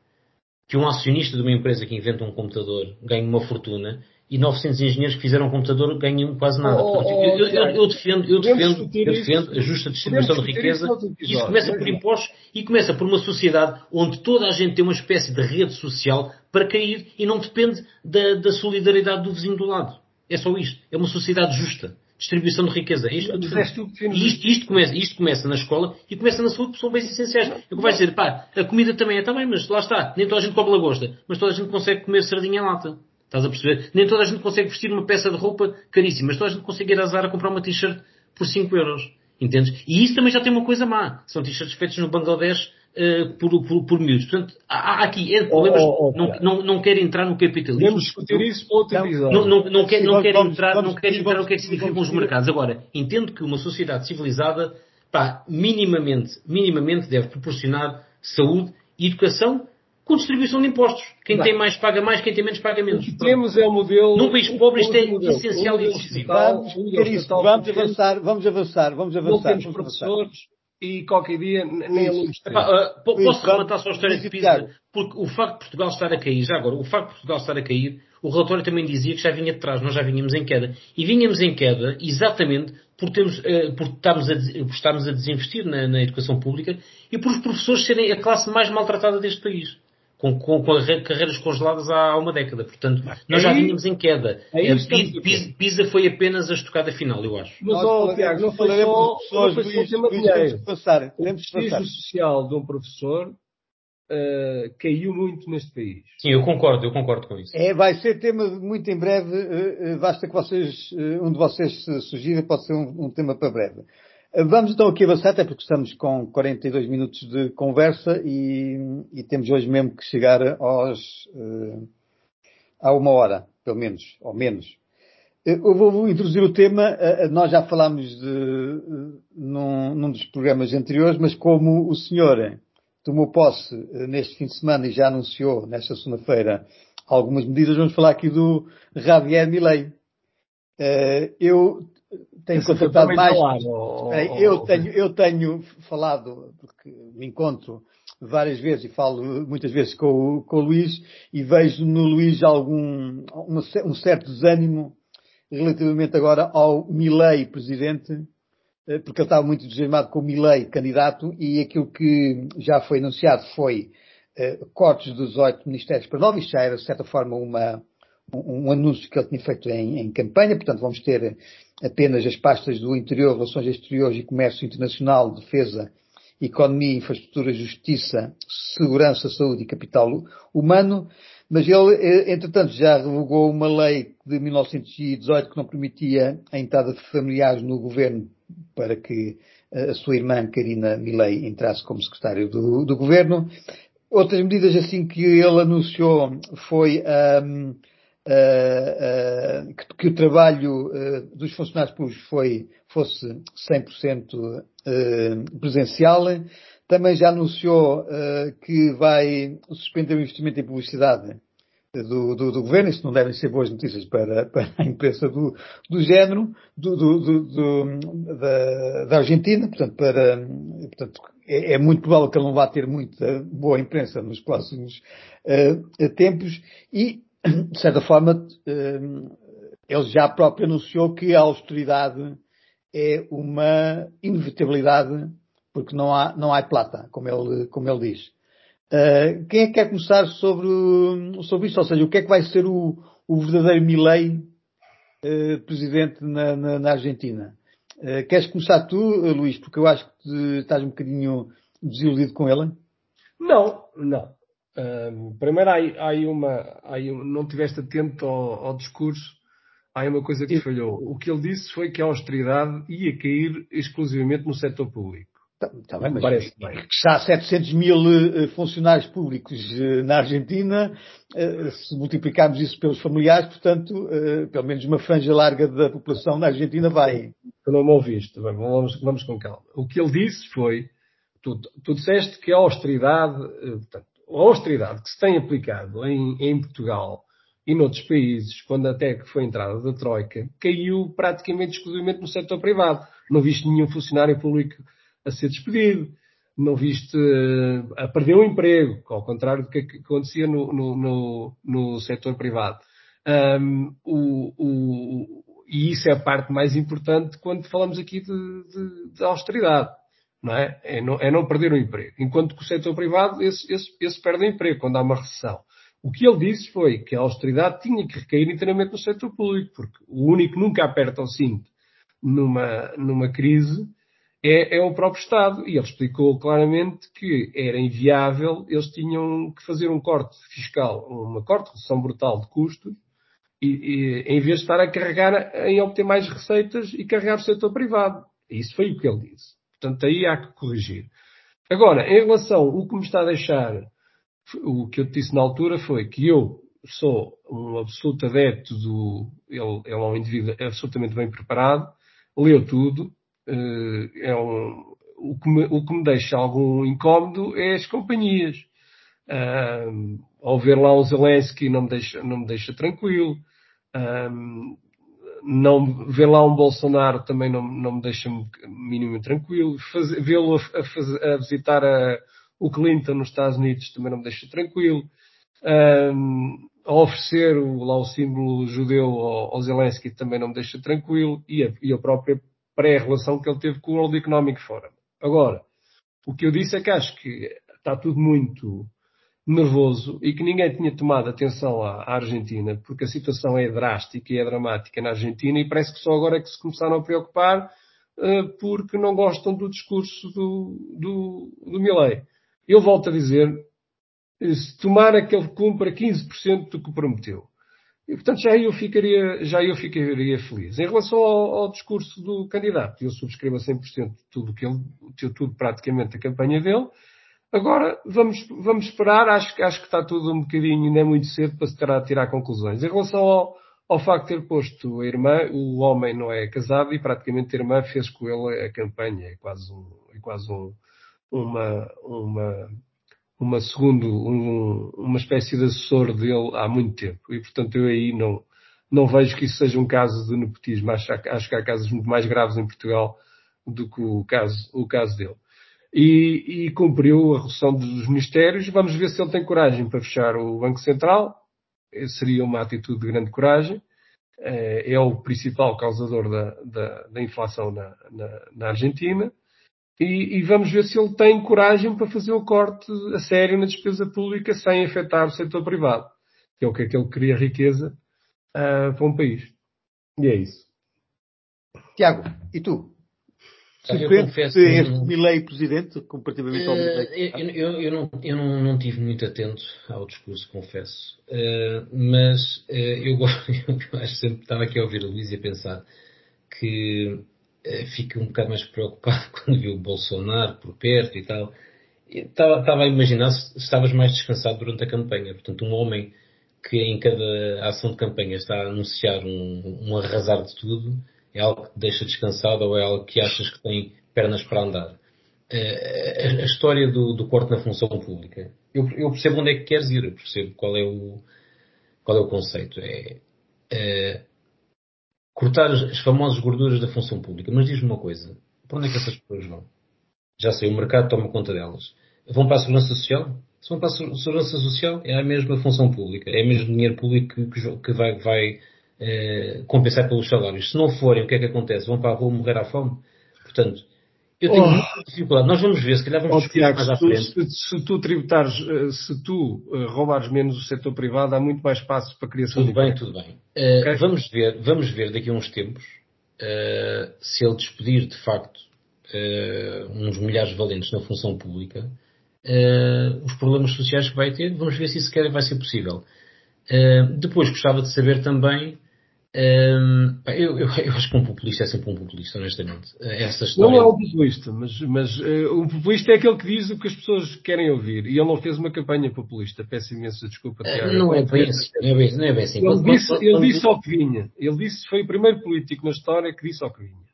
B: que um acionista de uma empresa que inventa um computador ganhe uma fortuna e 900 engenheiros que fizeram um computador ganham quase nada. Oh, Portanto, oh, eu, eu, eu, defendo, eu defendo, eu defendo a justa distribuição de riqueza. E isso começa por impostos e começa por uma sociedade onde toda a gente tem uma espécie de rede social para cair e não depende da, da solidariedade do vizinho do lado. É só isto. É uma sociedade justa. Distribuição de riqueza. Isto isto, isto, começa, isto começa na escola e começa na saúde, são bens essenciais. É o que vai dizer, pá, a comida também é também, mas lá está. Nem toda a gente come lagosta, mas toda a gente consegue comer sardinha em lata. Estás a perceber? Nem toda a gente consegue vestir uma peça de roupa caríssima, mas toda a gente consegue ir a Zara comprar uma t-shirt por 5 euros. Entendes? E isso também já tem uma coisa má. São t-shirts feitos no Bangladesh uh, por, por, por miúdos. Portanto, há, há aqui é, problemas. Oh, oh, oh, não, não, não quero entrar no capitalismo.
C: Podemos discutir isso outro episódio.
B: Não, não, não, quero, não quero entrar, vamos, não quero entrar no que é que significam os mercados. Agora, entendo que uma sociedade civilizada, pá, minimamente, minimamente deve proporcionar saúde e educação com distribuição de impostos. Quem tem mais paga mais, quem tem menos paga menos.
C: O que temos é o modelo.
B: Num país pobre isto é essencial e decisivo.
A: Vamos, vamos avançar, vamos avançar, vamos avançar. Não
C: temos professores e qualquer dia nem alunos.
B: Uh, posso rematar só a história de Pisa? Porque o facto de Portugal estar a cair, já agora, o facto de Portugal estar a cair, o relatório também dizia que já vinha de trás, nós já vinhamos em queda. E vinhamos em queda exatamente por, termos, uh, por, estarmos, a, por estarmos a desinvestir na, na educação pública e por os professores serem a classe mais maltratada deste país com, com, com carreiras congeladas há uma década. Portanto, nós já vínhamos em queda. Pisa, Pisa, foi apenas a estocada final, eu acho.
C: Mas, ó, Tiago, não foi só, não foi só tema dinheiro. Passar, o prestígio social de um professor Uh, caiu muito neste país.
B: Sim, eu concordo, eu concordo com isso.
A: É, vai ser tema muito em breve, uh, basta que vocês, uh, um de vocês sugira, pode ser um, um, tema para breve. Vamos então aqui avançar, até porque estamos com 42 minutos de conversa e, e temos hoje mesmo que chegar aos, uh, a uma hora, pelo menos, ou menos. Eh, eu vou introduzir o tema, uh, nós já falámos de, uh, num, num, dos programas anteriores, mas como o senhor tomou posse neste fim de semana e já anunciou nesta segunda-feira algumas medidas, vamos falar aqui do Javier Milei. eu tenho contratado mais. Falar, ou, eu, ou, tenho, eu tenho falado, porque me encontro várias vezes e falo muitas vezes com, com o Luís e vejo no Luís algum, um, um certo desânimo relativamente agora ao Milley presidente, eh, porque ele estava muito entusiasmado com o Milley candidato e aquilo que já foi anunciado foi uh, cortes dos oito ministérios para nove, isto já era de certa forma uma, um, anúncio que ele tinha feito em, em campanha, portanto vamos ter apenas as pastas do Interior, Relações Exteriores e Comércio Internacional, Defesa, Economia, Infraestrutura, Justiça, Segurança, Saúde e Capital Humano, mas ele, eh, entretanto, já revogou uma lei de 1918 que não permitia a entrada de familiares no governo para que eh, a sua irmã, Karina Milei, entrasse como secretário do, do governo. Outras medidas assim que ele anunciou foi um, uh, uh, que, que, o trabalho uh, dos funcionários públicos foi, fosse 100% presencial. Também já anunciou que vai suspender o investimento em publicidade do, do, do, governo, isso não devem ser boas notícias para, para a imprensa do, do género, do, do da, da, Argentina, portanto, para, portanto é, é, muito provável que ele não vá ter muita boa imprensa nos próximos uh, tempos. E de certa forma, hum, ele já próprio anunciou que a austeridade é uma inevitabilidade porque não há, não há plata, como ele, como ele diz. Uh, quem é que quer começar sobre, sobre isso? Ou seja, o que é que vai ser o, o verdadeiro Milley uh, presidente na, na, na Argentina? Uh, queres começar tu, Luís? Porque eu acho que estás um bocadinho desiludido com ele.
C: Não, não. Um, primeiro, há, há, uma, há, não tiveste atento ao, ao discurso há uma coisa que falhou. O que ele disse foi que a austeridade ia cair exclusivamente no setor público.
A: Tá, tá bem, mas parece bem. está há 700 mil uh, funcionários públicos uh, na Argentina, uh, se multiplicarmos isso pelos familiares, portanto, pelo menos uma franja larga da população na Argentina vai.
C: Tu não me ouviste, vamos, vamos com calma. O que ele disse foi, tu, tu disseste que a austeridade, portanto, a austeridade que se tem aplicado em, em Portugal e noutros países, quando até que foi a entrada da Troika, caiu praticamente exclusivamente no setor privado. Não viste nenhum funcionário público a ser despedido, não viste a perder um emprego, ao contrário do que acontecia no, no, no, no setor privado. Um, o, o, e isso é a parte mais importante quando falamos aqui de, de, de austeridade. Não é? É, não, é não perder o emprego. Enquanto que o setor privado, esse, esse, esse perde o emprego quando há uma recessão. O que ele disse foi que a austeridade tinha que recair inteiramente no setor público, porque o único que nunca aperta o cinto numa, numa crise é, é, o próprio Estado. E ele explicou claramente que era inviável, eles tinham que fazer um corte fiscal, uma corte, redução brutal de custos, e, e, em vez de estar a carregar em obter mais receitas e carregar o setor privado. Isso foi o que ele disse. Portanto, aí há que corrigir. Agora, em relação ao que me está a deixar, o que eu te disse na altura foi que eu sou um absoluto adepto do. Ele, ele é um indivíduo absolutamente bem preparado, leu tudo, eh, é um, o, que me, o que me deixa algum incómodo é as companhias. Um, ao ver lá o Zelensky não me deixa, não me deixa tranquilo. Um, não ver lá um Bolsonaro também não, não me deixa minimamente tranquilo. Vê-lo a, a, a, visitar a, o Clinton nos Estados Unidos também não me deixa tranquilo. Um, a oferecer o, lá o símbolo judeu ao, ao Zelensky também não me deixa tranquilo. E a, e a própria pré-relação que ele teve com o World Economic Forum. Agora, o que eu disse é que acho que está tudo muito nervoso e que ninguém tinha tomado atenção à, Argentina, porque a situação é drástica e é dramática na Argentina e parece que só agora é que se começaram a preocupar uh, porque não gostam do discurso do, do, do Milley. Eu volto a dizer, se tomara que ele cumpra 15% do que prometeu. E, portanto, já eu ficaria, já eu ficaria feliz. Em relação ao, ao discurso do candidato, eu subscrevo a 100% tudo que ele, tudo praticamente a campanha dele, Agora, vamos, vamos esperar, acho, acho que está tudo um bocadinho, ainda é muito cedo para se tirar, tirar conclusões. Em relação ao, ao facto de ter posto a irmã, o homem não é casado e praticamente a irmã fez com ele a campanha, é quase, um, é quase um, uma, uma, uma segundo, um, uma espécie de assessor dele há muito tempo. E portanto eu aí não, não vejo que isso seja um caso de nepotismo. Acho, acho que há casos muito mais graves em Portugal do que o caso, o caso dele e, e cumpriu a redução dos ministérios. Vamos ver se ele tem coragem para fechar o Banco Central. Seria uma atitude de grande coragem. Eh, é o principal causador da, da, da inflação na, na, na Argentina. E, e, vamos ver se ele tem coragem para fazer o corte a sério na despesa pública sem afetar o setor privado, que é o que é que ele cria riqueza uh, para um país. E é isso.
A: Tiago, e tu? Surpreende este não... Milley presidente, comparativamente uh, ao
B: Milley? Eu, eu, eu, não, eu não, não tive muito atento ao discurso, confesso. Uh, mas uh, eu, eu acho sempre, estava aqui a ouvir a Luís e a pensar que fico um bocado mais preocupado quando vi o Bolsonaro por perto e tal. Estava, estava a imaginar se estavas mais descansado durante a campanha. Portanto, um homem que em cada ação de campanha está a anunciar um, um arrasar de tudo é algo que deixa descansado ou é algo que achas que tem pernas para andar? Eh, a, história do, do corte na função pública. Eu, eu, percebo onde é que queres ir, eu percebo qual é o, qual é o conceito. É, é cortar as, as, famosas gorduras da função pública. Mas diz-me uma coisa, para onde é que essas pessoas vão? Já sei, o mercado toma conta delas. Vão para a segurança social? Se vão para a segurança social, é a mesma função pública, é o mesmo dinheiro público que, que vai, vai eh, compensar pelos salários. Se não forem, o que é que acontece? Vão para a rua morrer à fome? Portanto, eu tenho oh. muita dificuldade. Nós vamos ver, se calhar vamos oh, Tiago, mais à frente.
C: Se, se, tu tributares, eh, se tu uh, roubares menos o setor privado, há muito mais espaço para a criação
B: tudo de bem, Tudo bem, uh, okay? Vamos ver, vamos ver daqui a uns tempos uh, se ele despedir de facto uns milhares de valentes na função pública, os problemas sociais que vai ter, vamos ver se isso sequer vai ser possível. depois gostava de saber também Eu, eu, eu, acho que um populista é sempre um populista, honestamente. Essa
C: história... Não é um populista, mas, mas uh, um populista é aquele que diz o que as pessoas querem ouvir. E ele não fez uma campanha populista. Peço imensa desculpa.
B: Uh, não, é bem assim, não, é bem, não é bem assim.
C: Ele, quando, disse, quando, ele quando... disse ao que vinha. Ele disse foi o primeiro político na história que disse ao que vinha.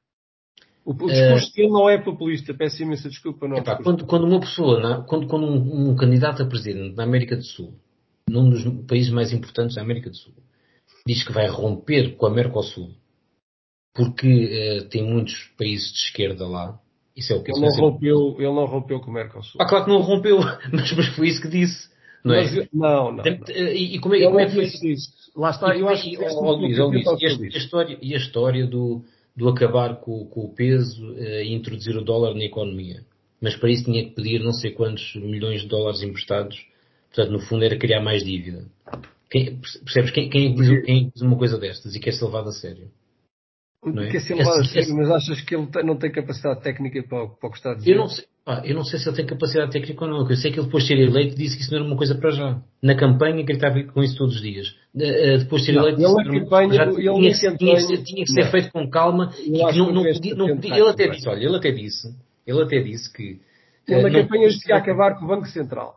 C: O, o discurso uh, dele não é populista. Peço imensa desculpa. Não é
B: epá, quando, quando uma pessoa, quando, quando um, um candidato a presidente na América do Sul, num dos países mais importantes da América do Sul, diz que vai romper com a Mercosul porque uh, tem muitos países de esquerda lá. Isso é o que
C: ele não rompeu, ele não rompeu com o Mercosul.
B: Ah, claro que não rompeu, mas, mas foi isso que disse. Não, é?
C: mas, não, não,
B: E, e como, é, como é que foi isso?
C: Lá está, e, eu acho que. Oh, Luís,
B: oh, Luís, e, a, a, história, e a história do, do acabar com, com o peso uh, e introduzir o dólar na economia. Mas para isso tinha que pedir não sei quantos milhões de dólares emprestados. Portanto, no fundo era criar mais dívida. Quem, percebes? Quem, quem, é diz, quem é diz uma coisa destas e quer ser levado a sério?
C: Não é? Quer ser levado a sério, mas achas que ele não tem capacidade técnica para, para o que está a dizer?
B: Eu não, sei, pá, eu não sei se ele tem capacidade técnica ou não. Eu sei que ele depois de ser eleito disse que isso não era uma coisa para já. Na campanha gritava com isso todos os dias. Eh, depois de ser eleito
C: não, ele disse campanha,
B: já, tinha, tinha, tinha, tinha, que ser feito com calma e que não, não, podia, não podia, ele até disse, olha, ele até disse, ele até disse que
C: ele na campanha disse que ia acabar com o Banco Central.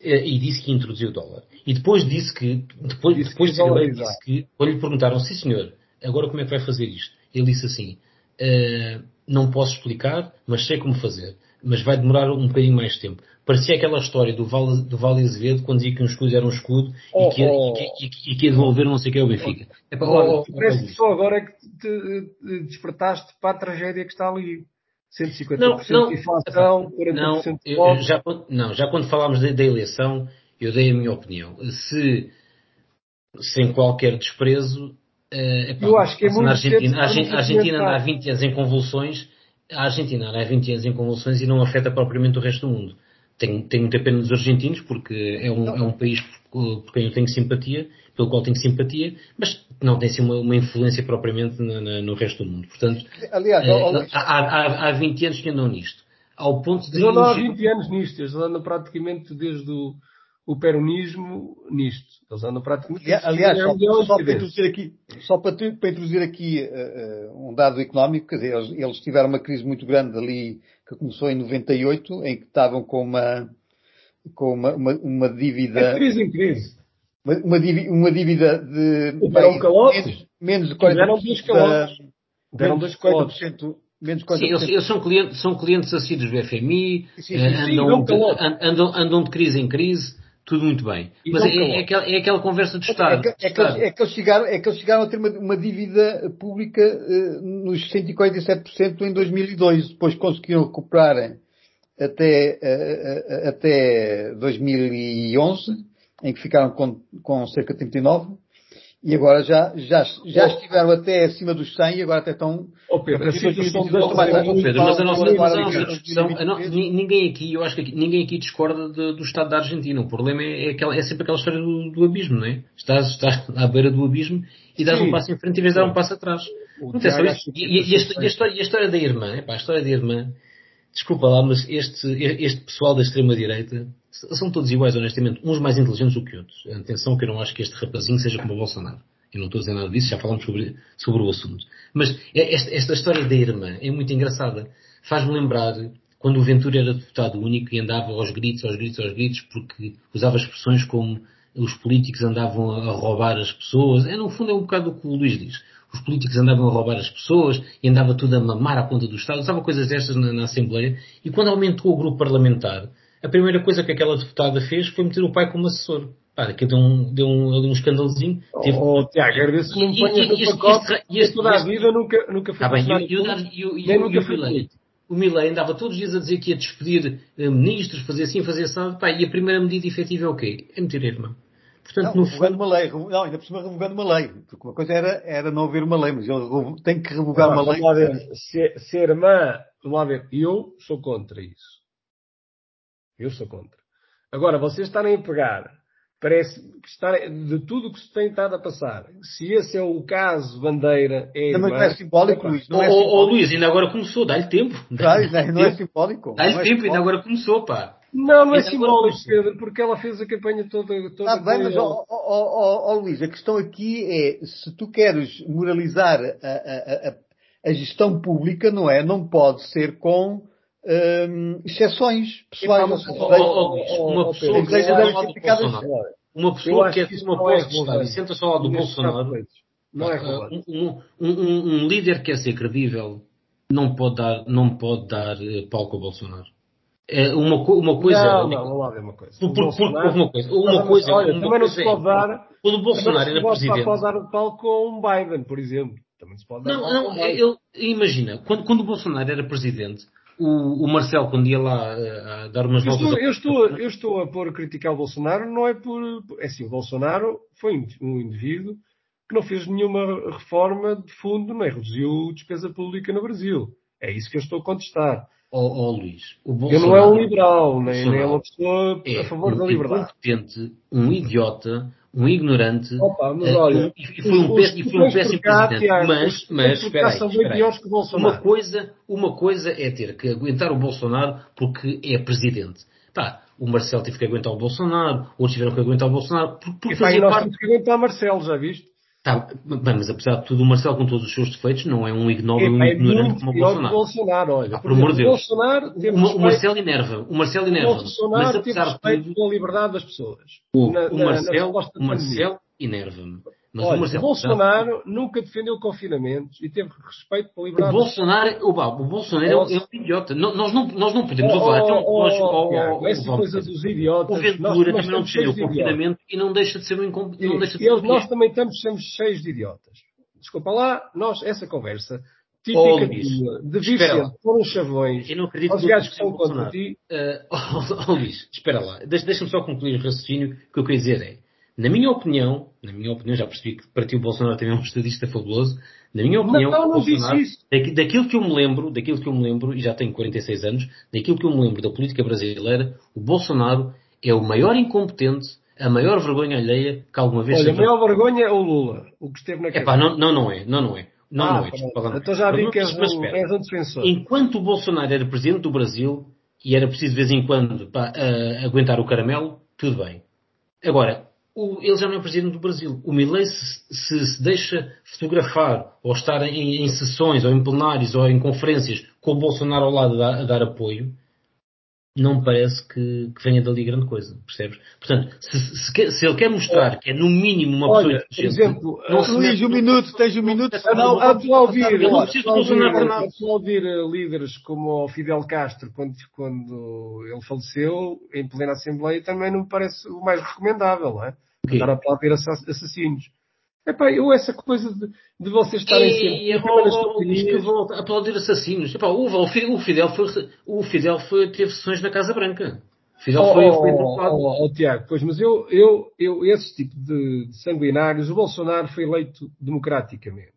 B: Eh, e disse que introduziu o dólar. E depois disse que, depois, disse depois que de disse que, quando lhe perguntaram, sim senhor, agora como é que vai fazer isto? Ele disse assim, uh, não posso explicar, mas sei como fazer. Mas vai demorar um bocadinho mais tempo. Parecia aquela história do Vale, do vale Azevedo, quando dizia que um escudo era um escudo oh, e, que, oh, e, que, e, que, ia devolver não sei o que é o Benfica.
C: Oh, é para oh, parece que só agora é que te despertaste para a tragédia que está ali. 150% não, não, de inflação, 40% não, de
B: já, não, já quando falámos da, da, eleição, eu dei a minha opinião. Se, sem qualquer desprezo, uh, epá,
C: eu acho que é muito
B: na Argentina, a Argentina, há 20 anos em convulsões, a Argentina há 20 anos em convulsões e não afeta propriamente o resto do mundo. Tenho, tenho muita pena dos argentinos porque é um, é um país por, por quem eu tenho simpatia, pelo qual tenho simpatia, mas não tem assim uma, uma influência propriamente na, na, no resto do mundo. Portanto,
C: Aliás,
B: eh, há, há, há 20 anos que andam nisto. Ao ponto de.
C: Eles andam há 20 anos nisto, eles andam praticamente desde o, o peronismo nisto. Eles andam praticamente.
A: Aliás, só, só, para introduzir aqui, só para, para introduzir aqui uh, um dado económico, quer dizer, eles, eles, tiveram uma crise muito grande ali, que começou em 98, em que estavam com uma, com uma, uma, uma dívida. É
C: crise em crise
A: uma, dívida, uma dívida de
C: bem,
A: menos, menos de 40%.
C: Deram dois calotes. Deram dois calotes.
B: Menos 40%. Sim, eles, eles, são, clientes, são clientes assíduos do FMI, sim, sim, sim, andam, de, andam, andam, de crise em crise, tudo muito bem. E Mas é, é, aquela, é, aquela, conversa de Estado.
A: É que, é que, eles, é que eles, chegaram, é que eles chegaram a ter uma, uma dívida pública uh, nos 147% em 2002. Depois conseguiram recuperar até, uh, uh, até 2011 em que ficaram com, com cerca de 39, e agora já, já, já estiveram até acima dos 100 e agora até estão...
C: Oh Pedro, a situação
B: Pedro, mas a nossa, mas a nossa discussão, ninguém aqui, eu acho que ninguém aqui discorda de, do estado da Argentina. O problema é, é, aquela, é sempre aquela história do, do, abismo, não é? Estás, estás à beira do abismo e dás Sim. um passo em frente em vez de dar um passo atrás. Não é só isso. E, e, e, a, e, a, história, e a história da irmã, epá, a história da irmã, desculpa lá, mas este, este pessoal da extrema-direita são todos iguais, honestamente, uns mais inteligentes do que outros. Atenção que eu não acho que este rapazinho seja como o Bolsonaro. Eu não estou a dizer nada disso, já falamos sobre, sobre o assunto. Mas é, esta, esta história da irmã é muito engraçada. Faz-me lembrar quando o Ventura era deputado único e andava aos gritos, aos gritos, aos gritos, porque usava expressões como os políticos andavam a roubar as pessoas. É, no fundo, é um bocado o que o Luís diz os políticos andavam a roubar as pessoas e andava tudo a mamar à ponta do Estado, usava coisas destas na, na Assembleia, e quando aumentou o grupo parlamentar, a primeira coisa que aquela deputada fez foi meter o pai como assessor. Pá, que deu um, deu um, deu um escandalozinho.
C: Teve... Oh, Tiago, agradeço que não me ponhas no pacote, e este, toda a vida nunca, nunca foi
B: ah, bem, e, e, e, e, nunca foi Milley, o Milley andava todos os dias a dizer que ia despedir uh, ministros, fazer assim, fazer assim, pá, e a primeira medida efetiva é o quê? É meter a irmã.
A: Portanto, não, no revogando fundo... uma lei, não, ainda por cima revogando uma lei, porque uma coisa era, era não haver uma lei, mas ele tem que revogar uma lei.
C: Ver, se, se a irmã, vamos lá ver, eu sou contra isso. Eu sou contra. Agora, vocês estarem a pegar, parece que está de tudo o que se tem estado a passar. Se esse é o caso, bandeira, é.
A: Não, mas não é simbólico, Luís. Não é
B: simbólico. Luís, ainda agora começou, dá-lhe tempo.
A: Dá não, é simbólico.
B: Dá-lhe
A: é
B: tempo, ainda agora começou, pá.
C: Não, não é simbólico, Pedro, porque ela fez a campanha toda. toda
A: ah, bem, mas, ó, ó, ó, Luís, a questão aqui é, se tu queres moralizar a, a, a, a gestão pública, não é? Não pode ser com hum, exceções pessoais.
B: Uma pessoa que seja uma pessoa que é uma e senta-se ao lado do Bolsonaro, não é um, um, um, um líder que quer ser credível não pode dar, não pode dar eh, palco ao Bolsonaro. É uma, uma coisa.
C: Não, não, não há uma coisa.
B: Por, por, por, uma coisa. Uma coisa
C: olha, uma também não se pode dar.
B: Quando o Bolsonaro era presidente.
C: Não pode dar o Biden, por exemplo. Também se pode dar
B: não, não, eu, imagina, quando, quando o Bolsonaro era presidente, o, o Marcelo, quando ia lá a, a dar umas
C: eu
B: voltas.
C: Estou, eu, estou, eu estou a pôr a criticar o Bolsonaro, não é por. É assim, o Bolsonaro foi um indivíduo que não fez nenhuma reforma de fundo, nem reduziu despesa pública no Brasil. É isso que eu estou a contestar.
B: Ó Luís,
C: o Bolsonaro, eu não é um liberal, nem, nem é uma pessoa é a favor
B: um
C: da liberdade.
B: incompetente, um idiota, um ignorante.
C: Opa, mas eh, olha,
B: e foi um, os, péssimo, foi um péssimo presidente. Mas, mas, espera aí, espera aí. Uma coisa, uma coisa é ter que aguentar o Bolsonaro porque é presidente. Pá, o Marcelo teve que aguentar o Bolsonaro, outros tiveram que aguentar o Bolsonaro. Por, por
C: e pá, nós parte... temos que aguentar Marcelo, já viste?
B: Tá, bem, mas apesar de tudo, o Marcelo, com todos os seus defeitos, não é um ignóbil, um
C: é
B: ignorante como o Bolsonaro.
C: Bolsonaro olha,
B: ah, por amor de Deus.
C: Bolsonaro
B: o, o Marcelo enerva. O Marcelo enerva.
C: O Bolsonaro mas apesar de tudo, pela liberdade das pessoas.
B: O, na, o Marcelo, na, na o Marcelo enerva-me.
C: Mas Olha, Marcelo, Bolsonaro nunca defendeu confinamentos e teve respeito pela liberdade.
B: O Bolsonaro, o, o Bolsonaro é, um, é um idiota. Nós não, nós não podemos
C: oh,
B: levar.
C: Oh, oh, oh, oh, essa coisa dos idiotas.
B: O Ventura também não defendeu o confinamento e não deixa de ser um incompetente. Não deixa de
C: ser nós também estamos, cheios de idiotas. Desculpa lá, nós, essa conversa típica oh, de Vicente, foram chavões
B: eu não acredito
C: aos gajos que estão contra ti.
B: Uh, oh, oh, Luís, espera lá. Deixa-me só concluir o raciocínio que eu queria dizer é na minha opinião, na minha opinião, já percebi que para ti o Bolsonaro também é um estadista fabuloso, na minha opinião,
C: não, não
B: Bolsonaro,
C: daqui,
B: daquilo que eu me lembro, daquilo que eu me lembro, e já tenho 46 anos, daquilo que eu me lembro da política brasileira, o Bolsonaro é o maior incompetente, a maior vergonha alheia que alguma vez...
C: Olha, a maior vergonha é o Lula, o que esteve na.
B: Epá, não, não, não é, não, não é. Não,
C: ah,
B: não é. Desculpa,
C: então já vi que és, um, és um defensor.
B: Enquanto o Bolsonaro era presidente do Brasil, e era preciso de vez em quando pá, uh, aguentar o caramelo, tudo bem. Agora, o, ele já não é presidente do Brasil. O Milley se, se, se deixa fotografar ou estar em, em, sessões ou em plenários ou em conferências com o Bolsonaro ao lado a, a dar apoio, não me parece que, que, venha dali grande coisa, percebes? Portanto, se, se, se, ele quer mostrar que é no mínimo uma
C: Olha,
B: pessoa por
C: exemplo,
A: não se Luís, um minuto, tens um minuto,
C: não, a tu ouvir, eu não preciso tu ouvir líderes como o Fidel Castro, quando, quando ele faleceu, em plena Assembleia, também não me parece o mais recomendável, não é? Andar a aplaudir assassinos. Epá, eu essa coisa de, de vocês estarem
B: sempre... E, que vão aplaudir assassinos. Epá, o, o, Fidel, foi, o Fidel foi, teve sessões na Casa Branca. O Fidel
C: oh,
B: foi...
C: foi oh, oh, oh, Tiago, pois, mas eu, eu, eu esse tipo de, de sanguinários, o Bolsonaro foi eleito democraticamente.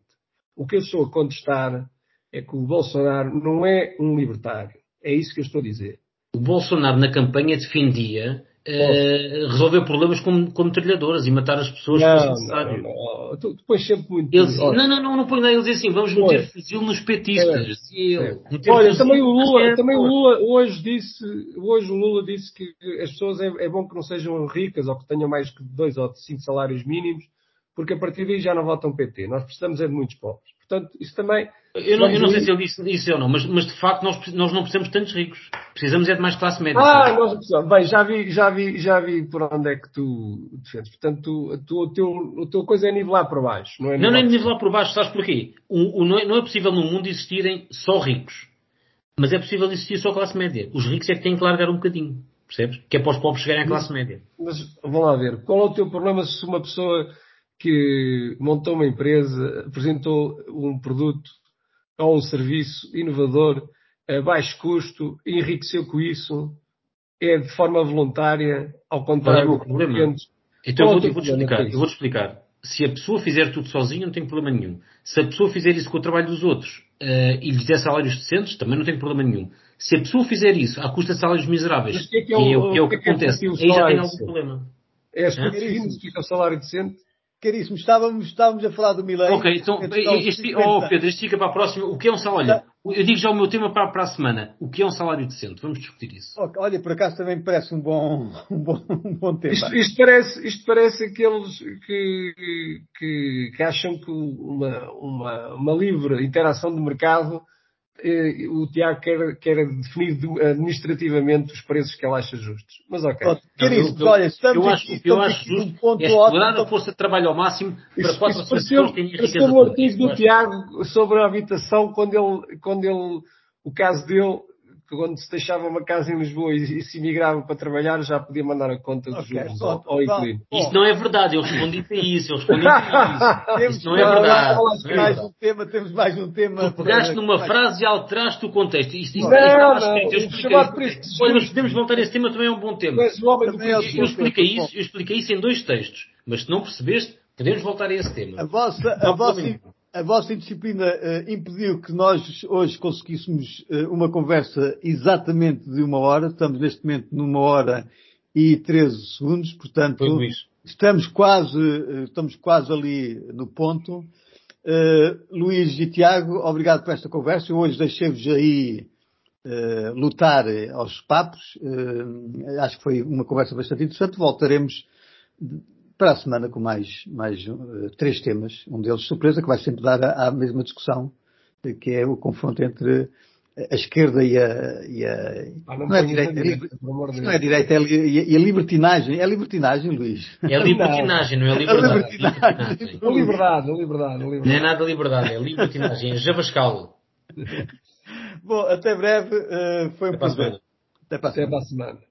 C: O que eu estou a contestar é que o Bolsonaro não é um libertário. É isso que eu estou a dizer.
B: O Bolsonaro na campanha defendia Uh, resolver problemas como, como trilhadoras e matar as pessoas
C: não, necessário. Não, não, Tu, depois sempre muito.
B: Não, não, não, não põe nada. Ele dizia assim: vamos meter fuzil nos petistas.
C: É, é. Olha, também o Lula, também o Lula hoje disse, hoje o Lula disse que as pessoas é, é bom que não sejam ricas ou que tenham mais que dois ou cinco salários mínimos, porque a partir daí já não votam PT. Nós precisamos é de muitos pobres. Portanto, isso também.
B: Eu não, eu não sei se ele disse isso ou não, mas, mas de facto nós, nós não precisamos de tantos ricos. Precisamos é de mais classe média.
C: Ah, nós precisamos. Bem, já vi, já, vi, já vi por onde é que tu defendes. Portanto, tu, tu, o, teu, a tua coisa é nivelar por baixo. Não, é
B: não, não é nivelar por baixo. Sabes porquê? O, o, não, é, não é possível no mundo existirem só ricos. Mas é possível existir só classe média. Os ricos é que têm que largar um bocadinho. Percebes? Que é para os pobres chegarem à classe média.
C: Mas vamos lá ver. Qual é o teu problema se uma pessoa que montou uma empresa, apresentou um produto ou um serviço inovador a baixo custo, enriqueceu com isso, é de forma voluntária, ao contrário
B: do problema. Então eu vou-te vou explicar, eu vou explicar. Se a pessoa fizer tudo sozinha, não tem problema nenhum. Se a pessoa fizer isso com o trabalho dos outros uh, e lhes der salários decentes, também não tem problema nenhum. Se a pessoa fizer isso à custa de salários miseráveis, que é, que é, o, que é o que, é o que, que acontece, aí já tem algum problema.
C: É as que fica o salário decente?
A: Caríssimo, estávamos, estávamos a falar do Milei.
B: Ok, então, este, oh Pedro, este fica para a próxima. O que é um salário? Olha, Eu digo já o meu tema para, para a semana. O que é um salário decente? Vamos discutir isso.
A: Olha, por acaso também me parece um bom, um bom, um bom tema.
C: Isto, isto, parece, isto parece aqueles que, que, que acham que uma, uma, uma livre interação de mercado o Tiago quer, quer definir administrativamente os preços que ele acha justos. Mas ok.
A: Quer isso, eu, olha, estamos
B: eu acho,
A: aqui,
B: eu acho justo ponto é explorar a força de trabalho ao máximo para quatro pessoas que têm riqueza.
C: um artigo do Tiago sobre a habitação quando ele, quando ele, o caso dele, quando se deixava uma casa em Lisboa e, e se imigrava para trabalhar, já podia mandar a conta dos okay, juros ao, ao inquilino.
B: Isso não é verdade, eu respondi para isso, eu respondi para isso. isso não é verdade.
A: Temos mais um tema, temos mais um tema.
B: Tu pegaste numa frase e alteraste o contexto. Isto, isto,
C: não, isto não, eu expliquei
B: Mas podemos voltar a esse tema, também é um bom tema. Eu, eu, expliquei isso, eu expliquei isso em dois textos, mas se não percebeste, podemos voltar a esse tema.
A: A vossa, a vossa, a vossa indisciplina uh, impediu que nós hoje conseguíssemos uh, uma conversa exatamente de uma hora. Estamos neste momento numa hora e 13 segundos, portanto, estamos quase, uh, estamos quase ali no ponto. Luís e Tiago, obrigado por esta conversa. Eu hoje deixei-vos aí lutar aos papos. acho que foi uma conversa bastante interessante. Voltaremos para a semana com mais, mais uh, três temas. Um deles, surpresa, que vai sempre dar à mesma discussão, que é o confronto entre a esquerda e a. E a
C: ah, não, não, é direita, é,
A: não é direita, é, e a libertinagem. É libertinagem, Luís.
B: É libertinagem, não é liberdade. É libertinagem.
C: É liberdade, é liberdade, liberdade.
B: Não é nada liberdade, é libertinagem, é javascal.
A: Bom, até breve. Uh, foi um
C: prazer. Até para a semana.